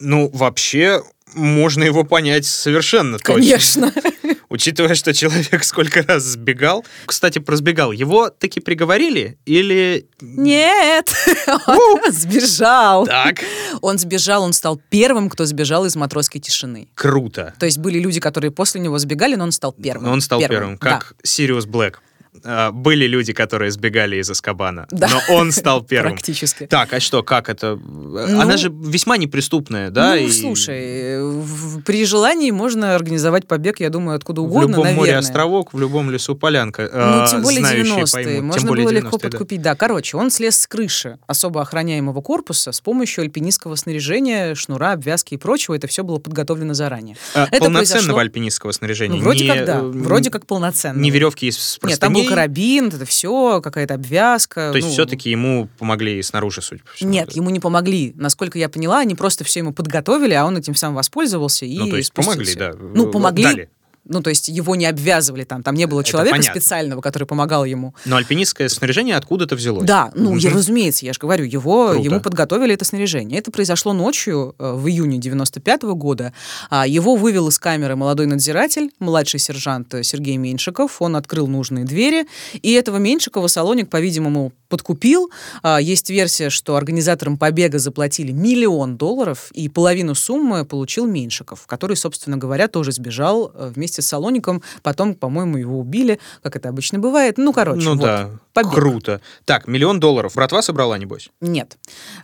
Ну, вообще, можно его понять совершенно точно. Конечно. <laughs> Учитывая, что человек сколько раз сбегал. Кстати, про сбегал. Его таки приговорили или... Нет, <laughs> он сбежал. Так. Он сбежал, он стал первым, кто сбежал из матросской тишины. Круто. То есть были люди, которые после него сбегали, но он стал первым. Он стал первым, Да. как Сириус Блэк. Э, были люди, которые сбегали из Аскабана, Да. но он стал <laughs> первым. Практически. Так, а что, как это? Она же весьма неприступная, да? ну, и слушай, в- при желании можно организовать побег, я думаю, откуда В угодно, любом море наверное. островок, в любом лесу полянка. Ну, тем более знающие 90-е. поймут. Тем Можно более было легко 90-е, да. подкупить. Да. короче, он слез с крыши особо охраняемого корпуса с помощью альпинистского снаряжения, шнура, обвязки и прочего. Это все было подготовлено заранее. А, Это полноценного произошло- альпинистского снаряжения. Ну, вроде не, как да, вроде как полноценно. Не веревки из Нет, там простыней. карабин, это все, какая-то обвязка. То есть ну, все-таки ему помогли снаружи, судя по всему. Нет, ему не помогли. Насколько я поняла, они просто все ему подготовили, а он этим самым воспользовался и Ну, то есть спустился. помогли, да. Ну, помогли. дали. Ну, то есть его не обвязывали там, там не было человека специального, который помогал ему. Но альпинистское снаряжение откуда-то взялось. Да, ну, я, Мгм. разумеется, я же говорю, его, Круто. ему подготовили это снаряжение. Это произошло ночью, э, в июне 95 года. А, Его вывел из камеры молодой надзиратель, младший сержант э, Сергей Меньшиков. Он открыл нужные двери, и этого Меньшикова Салоник, по-видимому, подкупил. А, Есть версия, что организаторам побега заплатили миллион долларов, и половину суммы получил Меньшиков, который, собственно говоря, тоже сбежал э, вместе с Салоником. Потом, по-моему, его убили, как это обычно бывает. Ну, короче, Ну вот. да, Побег. круто. Так, миллион долларов. Братва собрала, небось? Нет.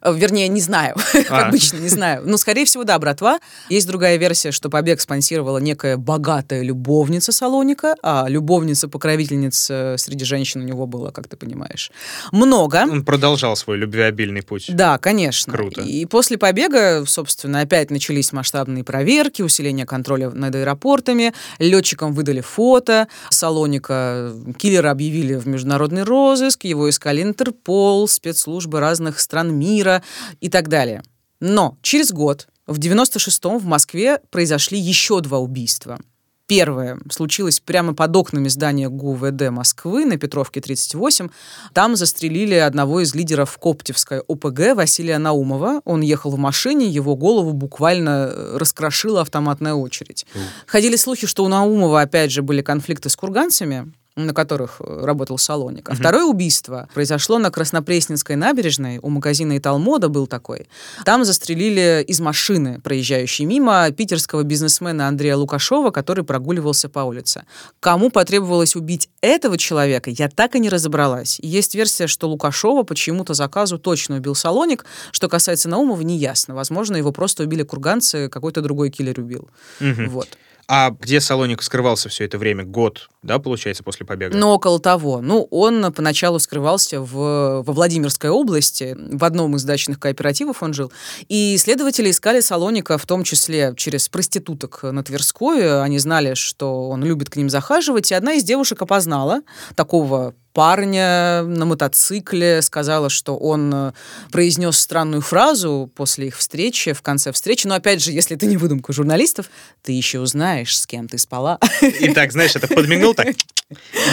Э, Вернее, не знаю. <laughs> А. Обычно не знаю. Ну, скорее всего, да, братва. Есть другая версия, что побег спонсировала некая богатая любовница Салоника, а любовница-покровительниц э, среди женщин у него было, как ты понимаешь, много. Он продолжал свой любвеобильный путь. Да, конечно. Круто. И после побега, собственно, опять начались масштабные проверки, усиление контроля над аэропортами. Летчикам выдали фото. Салоника киллера объявили в международный розыск. Его искали Интерпол, спецслужбы разных стран мира и так далее. Но через год, в 96-м, в Москве произошли еще два убийства. Первое случилось прямо под окнами здания ГУВД Москвы на Петровке 38. Там застрелили одного из лидеров Коптевской ОПГ Василия Наумова. Он ехал в машине, его голову буквально э, раскрошила автоматная очередь. Ходили слухи, что у Наумова, опять же, были конфликты с курганцами на которых э, работал Салоник. А второе убийство произошло на Краснопресненской набережной. У магазина «Италмода» был такой. Там застрелили из машины, проезжающей мимо, питерского бизнесмена Андрея Лукашова, который прогуливался по улице. Кому потребовалось убить этого человека, я так и не разобралась. Есть версия, что Лукашова по чьему-то заказу точно убил Салоник. Что касается Наумова, неясно. Возможно, его просто убили курганцы, какой-то другой киллер убил. Мгм. Вот. А где Салоник скрывался все это время? Год, да, получается, после побега? Но около того. Ну, он поначалу скрывался в, во Владимирской области, в одном из дачных кооперативов он жил. И следователи искали Салоника, в том числе через проституток на Тверской. Они знали, что он любит к ним захаживать. И одна из девушек опознала такого парня на мотоцикле, сказала, что он э, произнес странную фразу после их встречи, в конце встречи. Но опять же, если это не выдумка журналистов, ты еще узнаешь, с кем ты спала. И так, знаешь, это подмигнул так,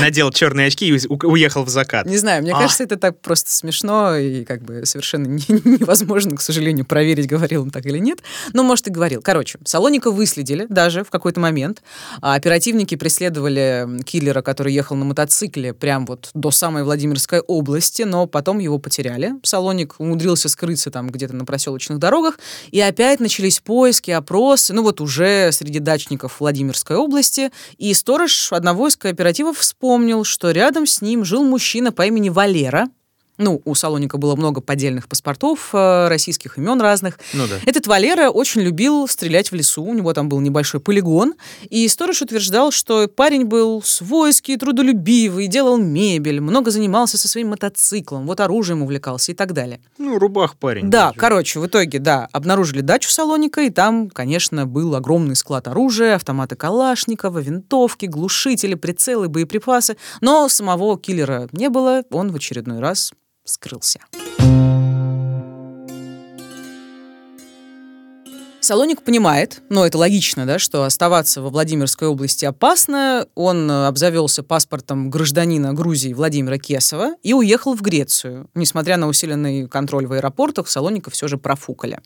надел черные очки и уехал в закат. Не знаю, мне А. кажется, это так просто смешно и как бы совершенно не- <laughs> невозможно, к сожалению, проверить, говорил он так или нет. Но, может, и говорил. Короче, Салоника выследили даже в какой-то момент. А Оперативники преследовали киллера, который ехал на мотоцикле прям вот до самой Владимирской области, но потом его потеряли. Салоник умудрился скрыться там где-то на проселочных дорогах, и опять начались поиски, опросы, ну вот уже среди дачников Владимирской области, и сторож одного из кооперативов вспомнил, что рядом с ним жил мужчина по имени Валера, ну, у Салоника было много поддельных паспортов, э, российских имен разных. Ну да. Этот Валера очень любил стрелять в лесу, у него там был небольшой полигон, и сторож утверждал, что парень был свойский, трудолюбивый, делал мебель, много занимался со своим мотоциклом, вот оружием увлекался и так далее. Ну, рубах парень. Да, даже. короче, в итоге, да, обнаружили дачу Салоника, и там, конечно, был огромный склад оружия, автоматы Калашникова, винтовки, глушители, прицелы, боеприпасы. Но самого киллера не было, он в очередной раз скрылся. Салоник понимает, но это логично, да, что оставаться во Владимирской области опасно. Он э, обзавелся паспортом гражданина Грузии Владимира Кесова и уехал в Грецию. Несмотря на усиленный контроль в аэропортах, Салоника все же профукали.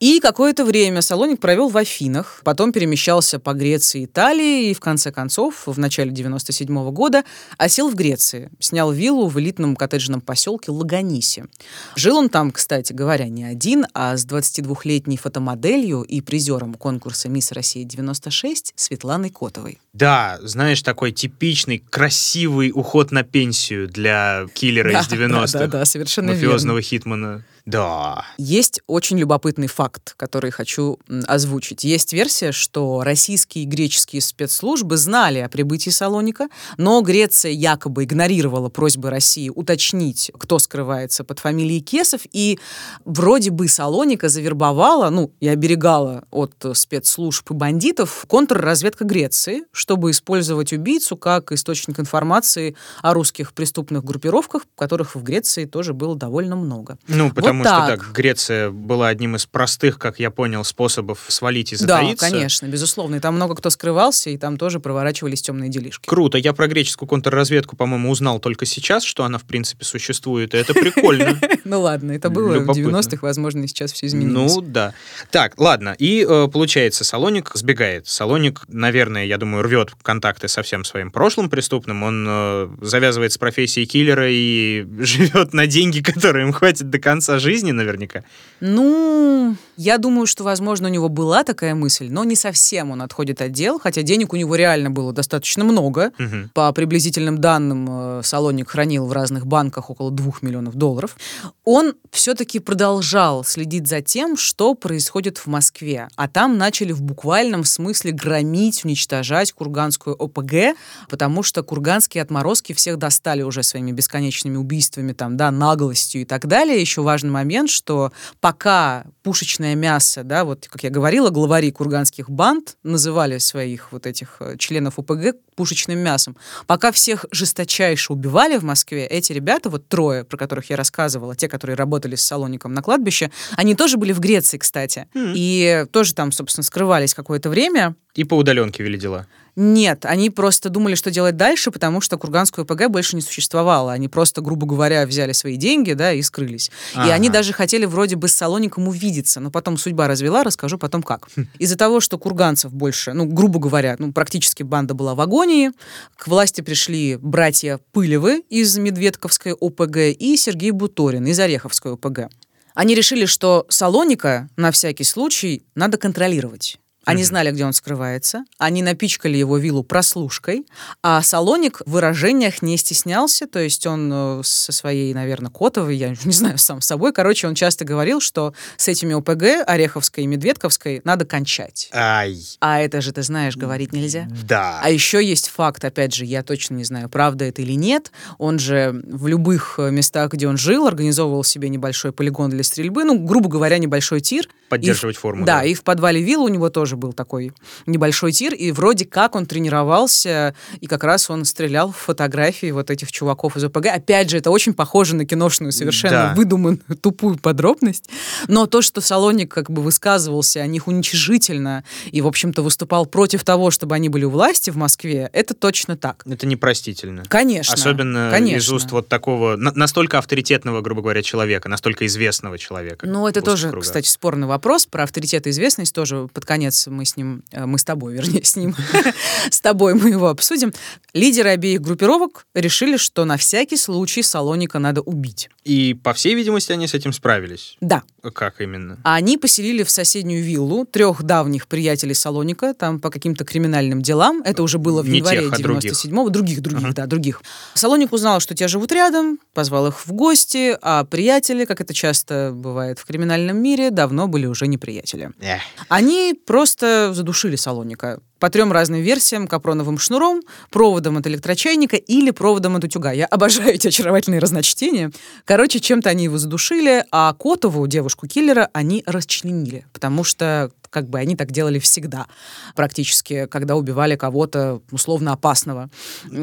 И какое-то время Салоник провел в Афинах, потом перемещался по Греции и Италии, и в конце концов, в начале 97 года, осел в Греции, снял виллу в элитном коттеджном поселке Лаганисе. Жил он там, кстати говоря, не один, а с 22-летней фотомоделью и призером конкурса «Мисс Россия-96» Светланой Котовой. Да, знаешь, такой типичный, красивый уход на пенсию для киллера Да, из 90-х. да, да, да, совершенно Мафиозного верно. хитмана. Да. Есть очень любопытный факт, который хочу озвучить. Есть версия, что российские и греческие спецслужбы знали о прибытии Салоника, но Греция якобы игнорировала просьбы России уточнить, кто скрывается под фамилией Кесов, и вроде бы Салоника завербовала, ну, и оберегала от э, спецслужб и бандитов контрразведка Греции, чтобы использовать убийцу как источник информации о русских преступных группировках, которых в Греции тоже было довольно много. Ну, потому что так. так, Греция была одним из простых, как я понял, способов свалить и Да, затаиться. конечно, безусловно. И там много кто скрывался, и там тоже проворачивались темные делишки. Круто. Я про греческую контрразведку, по-моему, узнал только сейчас, что она, в принципе, существует, и это прикольно. <laughs> Ну ладно, это было в 90-х, возможно, сейчас все изменилось. Ну да. Так, ладно. И э, получается, Салоник сбегает. Салоник, наверное, я думаю, рвет контакты со всем своим прошлым преступным. Он э, завязывает с профессией киллера и <laughs> живет на деньги, которые им хватит до конца жизни, наверняка. Ну, я думаю, что, возможно, у него была такая мысль, но не совсем он отходит от дел, хотя денег у него реально было достаточно много. Мгм. По приблизительным данным, э, Салоник хранил в разных банках около 2 миллионов долларов. Он все-таки продолжал следить за тем, что происходит в Москве. А там начали в буквальном смысле громить, уничтожать курганскую ОПГ, потому что курганские отморозки всех достали уже своими бесконечными убийствами, там, да, наглостью и так далее. Еще важный момент, что пока пушечное мясо, да, вот, как я говорила, главари курганских банд называли своих вот этих э, членов ОПГ пушечным мясом. Пока всех жесточайше убивали в Москве, эти ребята, вот трое, про которых я рассказывала, те, которые работали с Салоником на кладбище, они тоже были в Греции, кстати. И тоже там, собственно, скрывались какое-то время. И по удаленке вели дела. Нет, они просто думали, что делать дальше, потому что Курганскую ПГ больше не существовало. Они просто, грубо говоря, взяли свои деньги, да, и скрылись. И Ага. они даже хотели вроде бы с Салоником увидеться, но потом судьба развела, расскажу потом как. Хм. Из-за того, что курганцев больше, ну, грубо говоря, ну, практически банда была в агонии, к власти пришли братья Пылевы из Медведковской ОПГ и Сергей Буторин из Ореховской ОПГ. Они решили, что Салоника на всякий случай надо контролировать. Они знали, где он скрывается. Они напичкали его виллу прослушкой. А Салоник в выражениях не стеснялся. То есть он э, со своей, наверное, Котовой, я не знаю, сам собой. Короче, он часто говорил, что с этими ОПГ, Ореховской и Медведковской, надо кончать. Ай, А это же, ты знаешь, говорить нельзя. да. А еще есть факт, опять же, я точно не знаю, правда это или нет. Он же в любых э, местах, где он жил, организовывал себе небольшой полигон для стрельбы, ну, грубо говоря, небольшой тир. Поддерживать И форму. Да, и в подвале виллы у него тоже был такой небольшой тир, и вроде как он тренировался, и как раз он стрелял в фотографии вот этих чуваков из ОПГ. Опять же, это очень похоже на киношную, совершенно Да. выдуманную, тупую подробность. Но то, что Салоник как бы высказывался о них уничижительно и, в общем-то, выступал против того, чтобы они были у власти в Москве, это точно так. Это непростительно. Конечно. Особенно из конечно. уст вот такого на- настолько авторитетного, грубо говоря, человека, настолько известного человека. Ну, это тоже, кругах. кстати, спорный вопрос про авторитет и известность. Тоже под конец мы с ним, э, мы с тобой, <laughs> вернее, с ним, <laughs> с тобой мы его обсудим. Лидеры обеих группировок решили, что на всякий случай Салоника надо убить. И, по всей видимости, они с этим справились. Да. Как именно? А они поселили в соседнюю виллу трех давних приятелей Салоника, там по каким-то криминальным делам. Это уже было в Не январе тех, а других. 97-го. Других, других, да, других. Салоник узнал, что те живут рядом, позвал их в гости, а приятели, как это часто бывает в криминальном мире, давно были уже не приятели. Эх. Они просто задушили Салоника по трем разным версиям, капроновым шнуром, проводом от электрочайника или проводом от утюга. Я обожаю эти очаровательные разночтения. Короче, чем-то они его задушили, а Котову, девушку-киллера, они расчленили, потому что как бы они так делали всегда, практически, когда убивали кого-то условно опасного.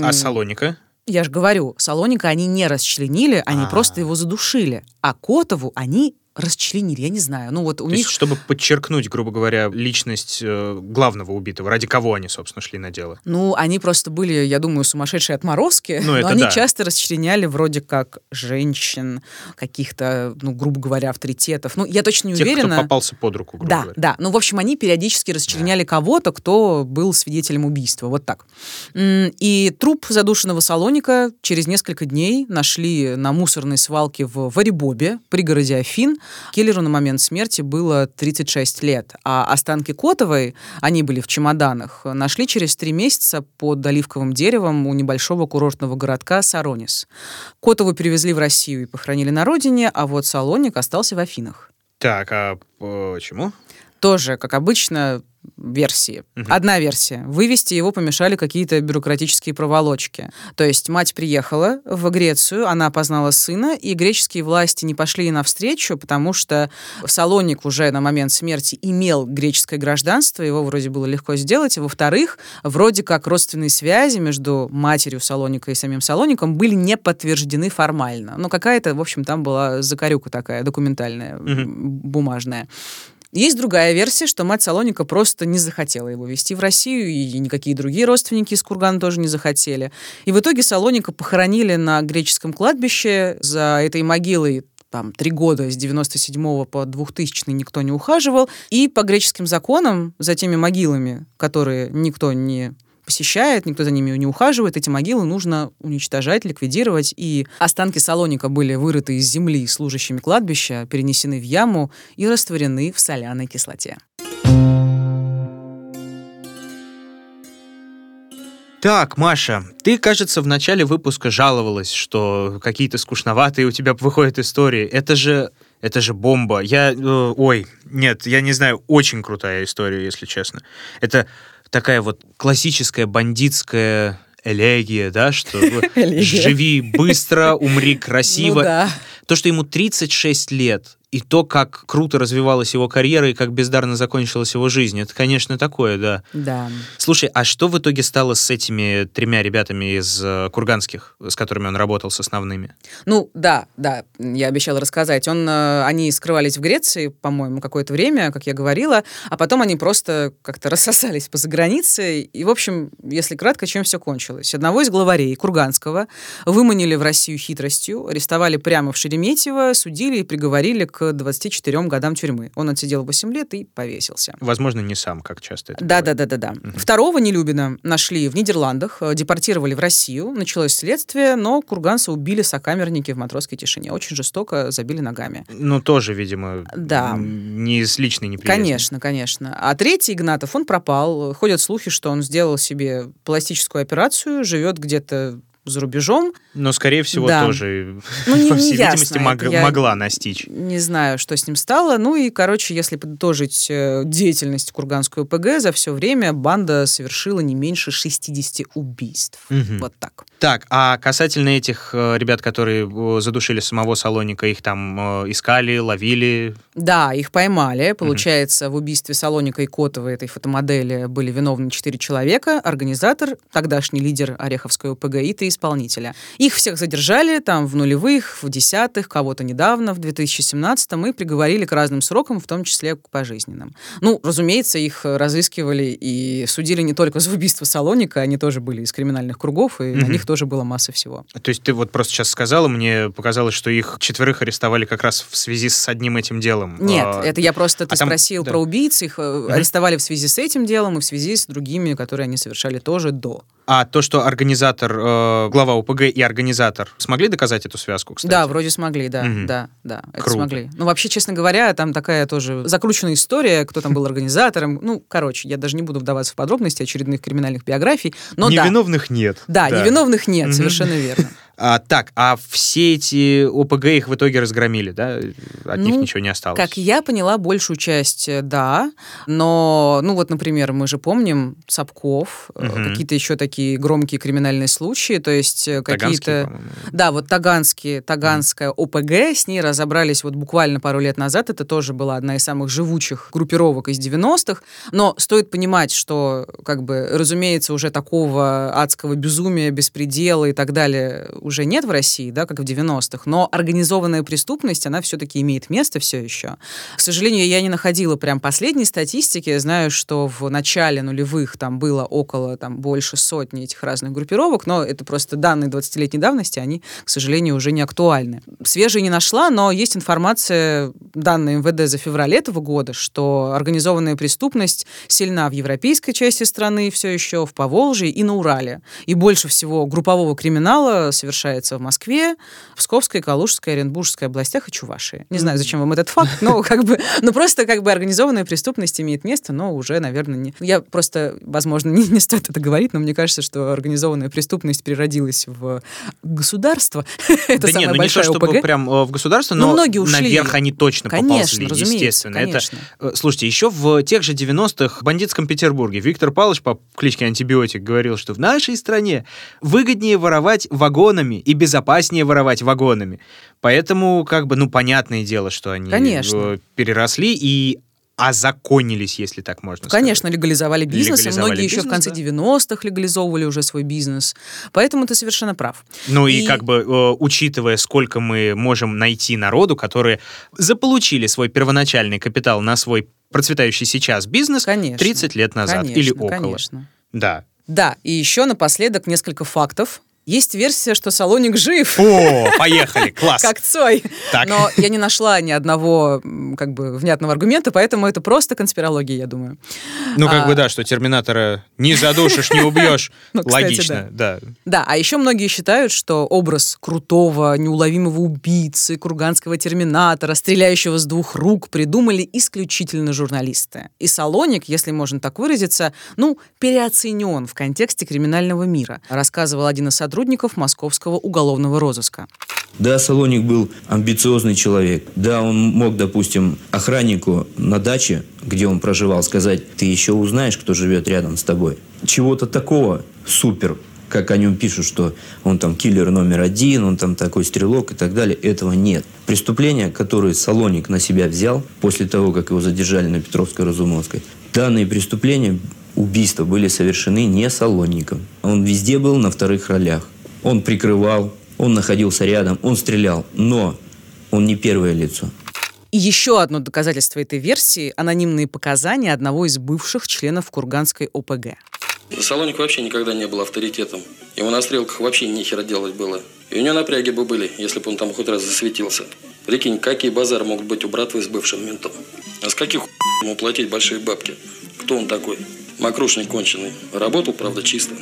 А Салоника? Я же говорю, Салоника они не расчленили, они А. просто его задушили. А Котову они расчленили, я не знаю. Ну вот у То них... есть, чтобы подчеркнуть, грубо говоря, личность э, главного убитого, ради кого они, собственно, шли на дело. Ну, они просто были, я думаю, сумасшедшие отморозки, Ну, но они да. часто расчленяли вроде как женщин, каких-то, ну, грубо говоря, авторитетов. Ну, я точно не Тех, уверена. кто попался под руку, грубо Да, говоря. да. Ну, в общем, они периодически расчленяли кого-то, кто был свидетелем убийства. Вот так. И труп задушенного Салоника через несколько дней нашли на мусорной свалке в Варибобе, пригороде Афин. Киллеру на момент смерти было 36 лет, а останки Котовой, они были в чемоданах, нашли через три месяца под оливковым деревом у небольшого курортного городка Саронис. Котову перевезли в Россию и похоронили на родине, а вот Салоник остался в Афинах. Так, а почему? Тоже, как обычно, версии. Угу. Одна версия. Вывести его помешали какие-то бюрократические проволочки. То есть мать приехала в Грецию, она опознала сына, и греческие власти не пошли ей навстречу, потому что Салоник уже на момент смерти имел греческое гражданство, его вроде было легко сделать. Во-вторых, вроде как родственные связи между матерью Салоника и самим Салоником были не подтверждены формально. Но какая-то, в общем, там была закорюка такая документальная, угу. бумажная. Есть другая версия, что мать Салоника просто не захотела его везти в Россию, и никакие другие родственники из Кургана тоже не захотели. И в итоге Салоника похоронили на греческом кладбище. За этой могилой там три года с 97 по 2000 никто не ухаживал. И по греческим законам за теми могилами, которые никто не посещает, никто за ними не ухаживает. Эти могилы нужно уничтожать, ликвидировать. И останки Салоника были вырыты из земли служащими кладбища, перенесены в яму и растворены в соляной кислоте. Так, Маша, ты, кажется, в начале выпуска жаловалась, что какие-то скучноватые у тебя выходят истории. Это же это же бомба. Я, э, ой, нет, я не знаю, очень крутая история, если честно. Это такая вот классическая бандитская элегия, да, что <laughs> живи быстро, умри красиво. Ну, да. То, что ему 36 лет, и то, как круто развивалась его карьера и как бездарно закончилась его жизнь. Это, конечно, такое, да. Да. Слушай, а что в итоге стало с этими тремя ребятами из э, курганских, с которыми он работал, с основными? Ну, да, да, я обещала рассказать. Он, э, они скрывались в Греции, по-моему, какое-то время, как я говорила, а потом они просто как-то <laughs> рассосались по загранице. И, в общем, если кратко, чем все кончилось. Одного из главарей Курганского выманили в Россию хитростью, арестовали прямо в Шереметьево, судили и приговорили к к 24 годам тюрьмы. Он отсидел 8 лет и повесился. Возможно, не сам, как часто это Да, да, да, да, да. Угу. Второго Нелюбина нашли в Нидерландах, э, депортировали в Россию, началось следствие, но курганца убили сокамерники в матросской тишине. Очень жестоко забили ногами. Ну, тоже, видимо, да. не из личной неприязни. Конечно, конечно. А третий Игнатов, он пропал. Ходят слухи, что он сделал себе пластическую операцию, живет где-то за рубежом. Но, скорее всего, да. тоже, ну, не, <laughs> по всей не видимости, мог, могла настичь. Не знаю, что с ним стало. Ну и, короче, если подытожить э, деятельность Курганской ОПГ, за все время банда совершила не меньше 60 убийств. Угу. Вот так. Так, а касательно этих э, ребят, которые э, задушили самого Салоника, их там искали, ловили? Да, их поймали. Получается, угу. в убийстве Салоника и Котова этой фотомодели были виновны четыре человека. Организатор, тогдашний лидер Ореховской ОПГ и три исполнителя. Их всех задержали там в нулевых, в десятых, кого-то недавно, в 2017-м, и приговорили к разным срокам, в том числе к пожизненным. Ну, разумеется, их разыскивали и судили не только за убийство Салоника, они тоже были из криминальных кругов, и mm-hmm. на них тоже была масса всего. То есть ты вот просто сейчас сказала, мне показалось, что их четверых арестовали как раз в связи с одним этим делом. Нет, а, это я просто, ты а спросил там, про убийц, их mm-hmm. арестовали в связи с этим делом и в связи с другими, которые они совершали тоже до. А то, что организатор, э, глава УПГ и организатор смогли доказать эту связку, кстати? Да, вроде смогли, да, угу. да, да, это Круто. смогли. Ну, вообще, честно говоря, там такая тоже закрученная история, кто там был организатором. Ну, короче, я даже не буду вдаваться в подробности очередных криминальных биографий, но Невиновных да. нет. Да, да, невиновных нет, угу. совершенно верно. А, так, а все эти ОПГ их в итоге разгромили, да? От ну, них ничего не осталось? Как я поняла, большую часть, э, да. Но, ну вот, например, мы же помним Сапков, угу. какие-то еще такие громкие криминальные случаи, то есть э, какие-то... Да, вот Таганские, Таганская угу. ОПГ, с ней разобрались вот буквально пару лет назад, это тоже была одна из самых живучих группировок из 90-х, но стоит понимать, что, как бы, разумеется, уже такого адского безумия, беспредела и так далее уже нет в России, да, как в 90-х, но организованная преступность, она все-таки имеет место все еще. К сожалению, я не находила прям последней статистики. Я знаю, что в начале нулевых там было около там больше сотни этих разных группировок, но это просто данные 20-летней давности, они, к сожалению, уже не актуальны. Свежие не нашла, но есть информация, данные МВД за февраль этого года, что организованная преступность сильна в европейской части страны все еще, в Поволжье и на Урале. И больше всего группового криминала совершенно совершается в Москве, Псковской, Калужской, Оренбургской областях и Чувашии. Не знаю, зачем вам этот факт, но как бы, ну просто как бы организованная преступность имеет место, но уже, наверное, не... Я просто, возможно, не, не стоит это говорить, но мне кажется, что организованная преступность переродилась в государство. <laughs> это да самая нет, ну не то, чтобы ОПГ. прям э, в государство, Но но, многие ушли. наверх они точно Конечно, поползли, естественно. конечно. Это, э, слушайте, еще в тех же 90-х в бандитском Петербурге Виктор Павлович по кличке Антибиотик говорил, что в нашей стране выгоднее воровать вагонами и безопаснее воровать вагонами. Поэтому, как бы, ну, понятное дело, что они Конечно. э, переросли и озаконились, если так можно Конечно, легализовали бизнес, Легализовали и многие еще в бизнес, конце да. 90-х легализовывали уже свой бизнес. Поэтому ты совершенно прав. Ну и, И- как бы, э, учитывая, сколько мы можем найти народу, которые заполучили свой первоначальный капитал на свой процветающий сейчас бизнес Конечно. 30 лет назад конечно, или около. Конечно. Да. Да, и еще напоследок несколько фактов. Есть версия, что Салоник жив. О, <laughs> поехали, класс. Как Цой. Так. Но я не нашла ни одного как бы внятного аргумента, поэтому это просто конспирология, я думаю. Ну, как А. бы, да, что Терминатора не задушишь, не убьешь. <laughs> Ну, кстати, Логично, да. Да, а еще многие считают, что образ крутого, неуловимого убийцы, курганского терминатора, стреляющего с двух рук, придумали исключительно журналисты. И Салоник, если можно так выразиться, ну, переоценен в контексте криминального мира, рассказывал один из сотрудников московского уголовного розыска. Да, Салоник был амбициозный человек. Да, он мог, допустим, охраннику на даче, где он проживал, сказать, ты еще узнаешь, кто живет рядом с тобой. Чего-то такого супер, как о нем пишут, что он там киллер номер один, он там такой стрелок и так далее. Этого нет. Преступления, которые Салоник на себя взял после того, как его задержали на Петровской-Разумовской, данные преступления, убийства были совершены не Салоником. Он везде был на вторых ролях. Он прикрывал, он находился рядом, он стрелял, но он не первое лицо. И еще одно доказательство этой версии – анонимные показания одного из бывших членов Курганской ОПГ. Салоник вообще никогда не был авторитетом. Ему на стрелках вообще нехера делать было. И у него напряги бы были, если бы он там хоть раз засветился. Прикинь, какие базары могут быть у братвы с бывшим ментом. А с каких хуй ему платить большие бабки? Кто он такой? Макрушник конченый. Работал, правда, чисто.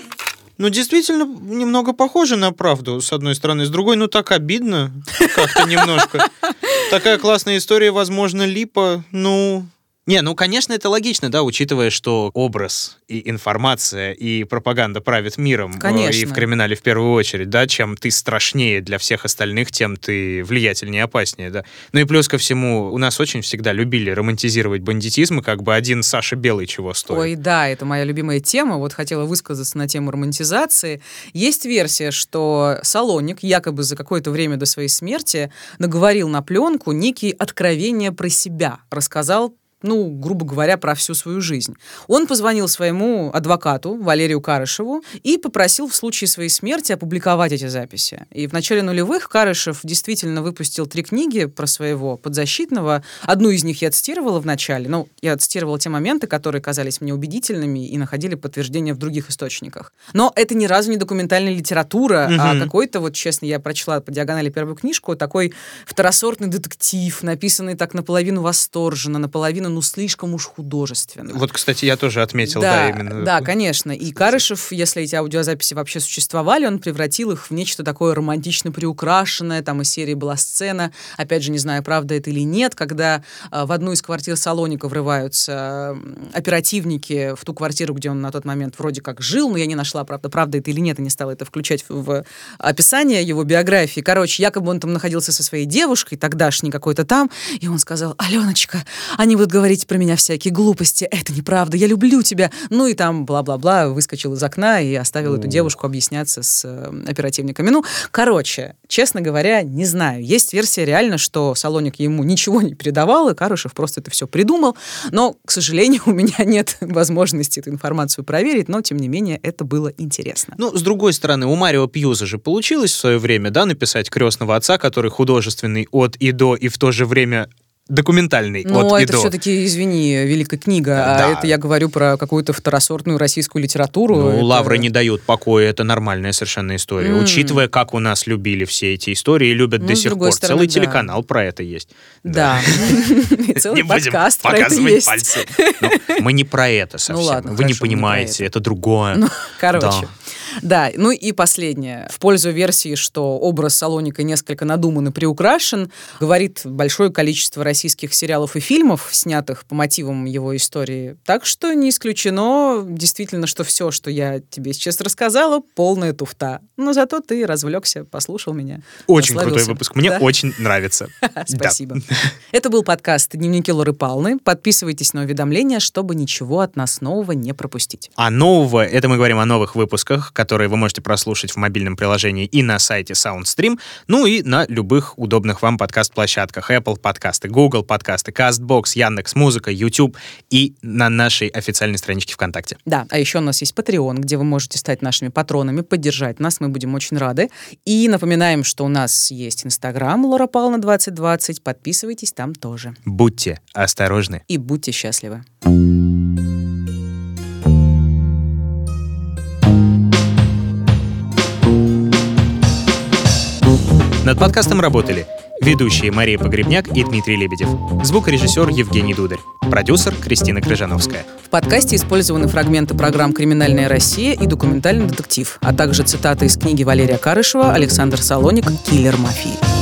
Ну, действительно, немного похоже на правду, с одной стороны. С другой, ну, так обидно как-то немножко. <laughs> Такая классная история, возможно, липа, ну... Не, ну, конечно, это логично, да, учитывая, что образ и информация и пропаганда правят миром. э, Конечно. И в криминале в первую очередь, да, чем ты страшнее для всех остальных, тем ты влиятельнее и опаснее, да. Ну и плюс ко всему, у нас очень всегда любили романтизировать бандитизм, и как бы один Саша Белый чего стоит. Ой, да, это моя любимая тема. Вот хотела высказаться на тему романтизации. Есть версия, что Салоник якобы за какое-то время до своей смерти наговорил на пленку некие откровения про себя, рассказал ну, грубо говоря, про всю свою жизнь. Он позвонил своему адвокату Валерию Карышеву и попросил в случае своей смерти опубликовать эти записи. И в начале нулевых Карышев действительно выпустил три книги про своего подзащитного. Одну из них я цитировала в начале. Ну, я цитировала те моменты, которые казались мне убедительными и находили подтверждение в других источниках. Но это ни разу не документальная литература, а Мгм. какой-то, вот честно, я прочла по диагонали первую книжку, такой второсортный детектив, написанный так наполовину восторженно, наполовину, ну, слишком уж художественно. Вот, кстати, я тоже отметил, да, именно. Да, конечно. И Карышев, если эти аудиозаписи вообще существовали, он превратил их в нечто такое романтично приукрашенное. Там из серии была сцена, опять же, не знаю, правда это или нет, когда а, в одну из квартир Салоника врываются оперативники в ту квартиру, где он на тот момент вроде как жил, но я не нашла, правда, правда это или нет, и не стала это включать в, в описание его биографии. Короче, якобы он там находился со своей девушкой, тогдашней какой-то там, и он сказал, Аленочка, они будут говорить про меня всякие глупости, это неправда, я люблю тебя. Ну и там бла-бла-бла, выскочил из окна и оставил эту девушку объясняться с э, оперативниками. Ну, короче, честно говоря, не знаю. Есть версия реально, что Салоник ему ничего не передавал, и Карышев просто это все придумал. Но, к сожалению, <laughs> у меня нет возможности эту информацию проверить, но, тем не менее, это было интересно. Ну, с другой стороны, у Марио Пьюза же получилось в свое время, да, написать крестного отца, который художественный от и до, и в то же время документальный Но от и это до. все-таки, извини, великая книга, Да. а это я говорю про какую-то второсортную российскую литературу. Ну, Это- лавры не дают покоя, это нормальная совершенно история. М. Учитывая, как у нас любили все эти истории и любят Ну, до сих пор. стороны, Целый да. телеканал про это есть. Да. <laughs> Целый подкаст про это есть. пальцы. Ну, мы не про это совсем. ладно, Вы не понимаете, это. это другое. Ну, короче. Да. Ну и последнее. В пользу версии, что образ Салоника несколько надуман и приукрашен, говорит большое количество российских сериалов и фильмов, снятых по мотивам его истории. Так что не исключено действительно, что все, что я тебе сейчас рассказала, полная туфта. Но зато ты развлекся, послушал меня. Очень крутой выпуск. Мне Да? очень нравится. <laughs> Спасибо. Это был подкаст «Дневники Лоры Палны». Подписывайтесь на уведомления, чтобы ничего от нас нового не пропустить. А нового, это мы говорим о новых выпусках, которые вы можете прослушать в мобильном приложении и на сайте SoundStream, ну и на любых удобных вам подкаст-площадках. Apple подкасты, Google подкасты, CastBox, Яндекс Музыка, YouTube и на нашей официальной страничке ВКонтакте. Да, а еще у нас есть Patreon, где вы можете стать нашими патронами, поддержать нас, мы будем очень рады. И напоминаем, что у нас есть Инстаграм Лора Павловна 2020, подписывайтесь там тоже. Будьте осторожны. И будьте счастливы. Над подкастом работали ведущие Мария Погребняк и Дмитрий Лебедев, звукорежиссер Евгений Дударь, продюсер Кристина Крыжановская. В подкасте использованы фрагменты программ «Криминальная Россия» и «Документальный детектив», а также цитаты из книги Валерия Карышева «Александр Салоник. Киллер мафии».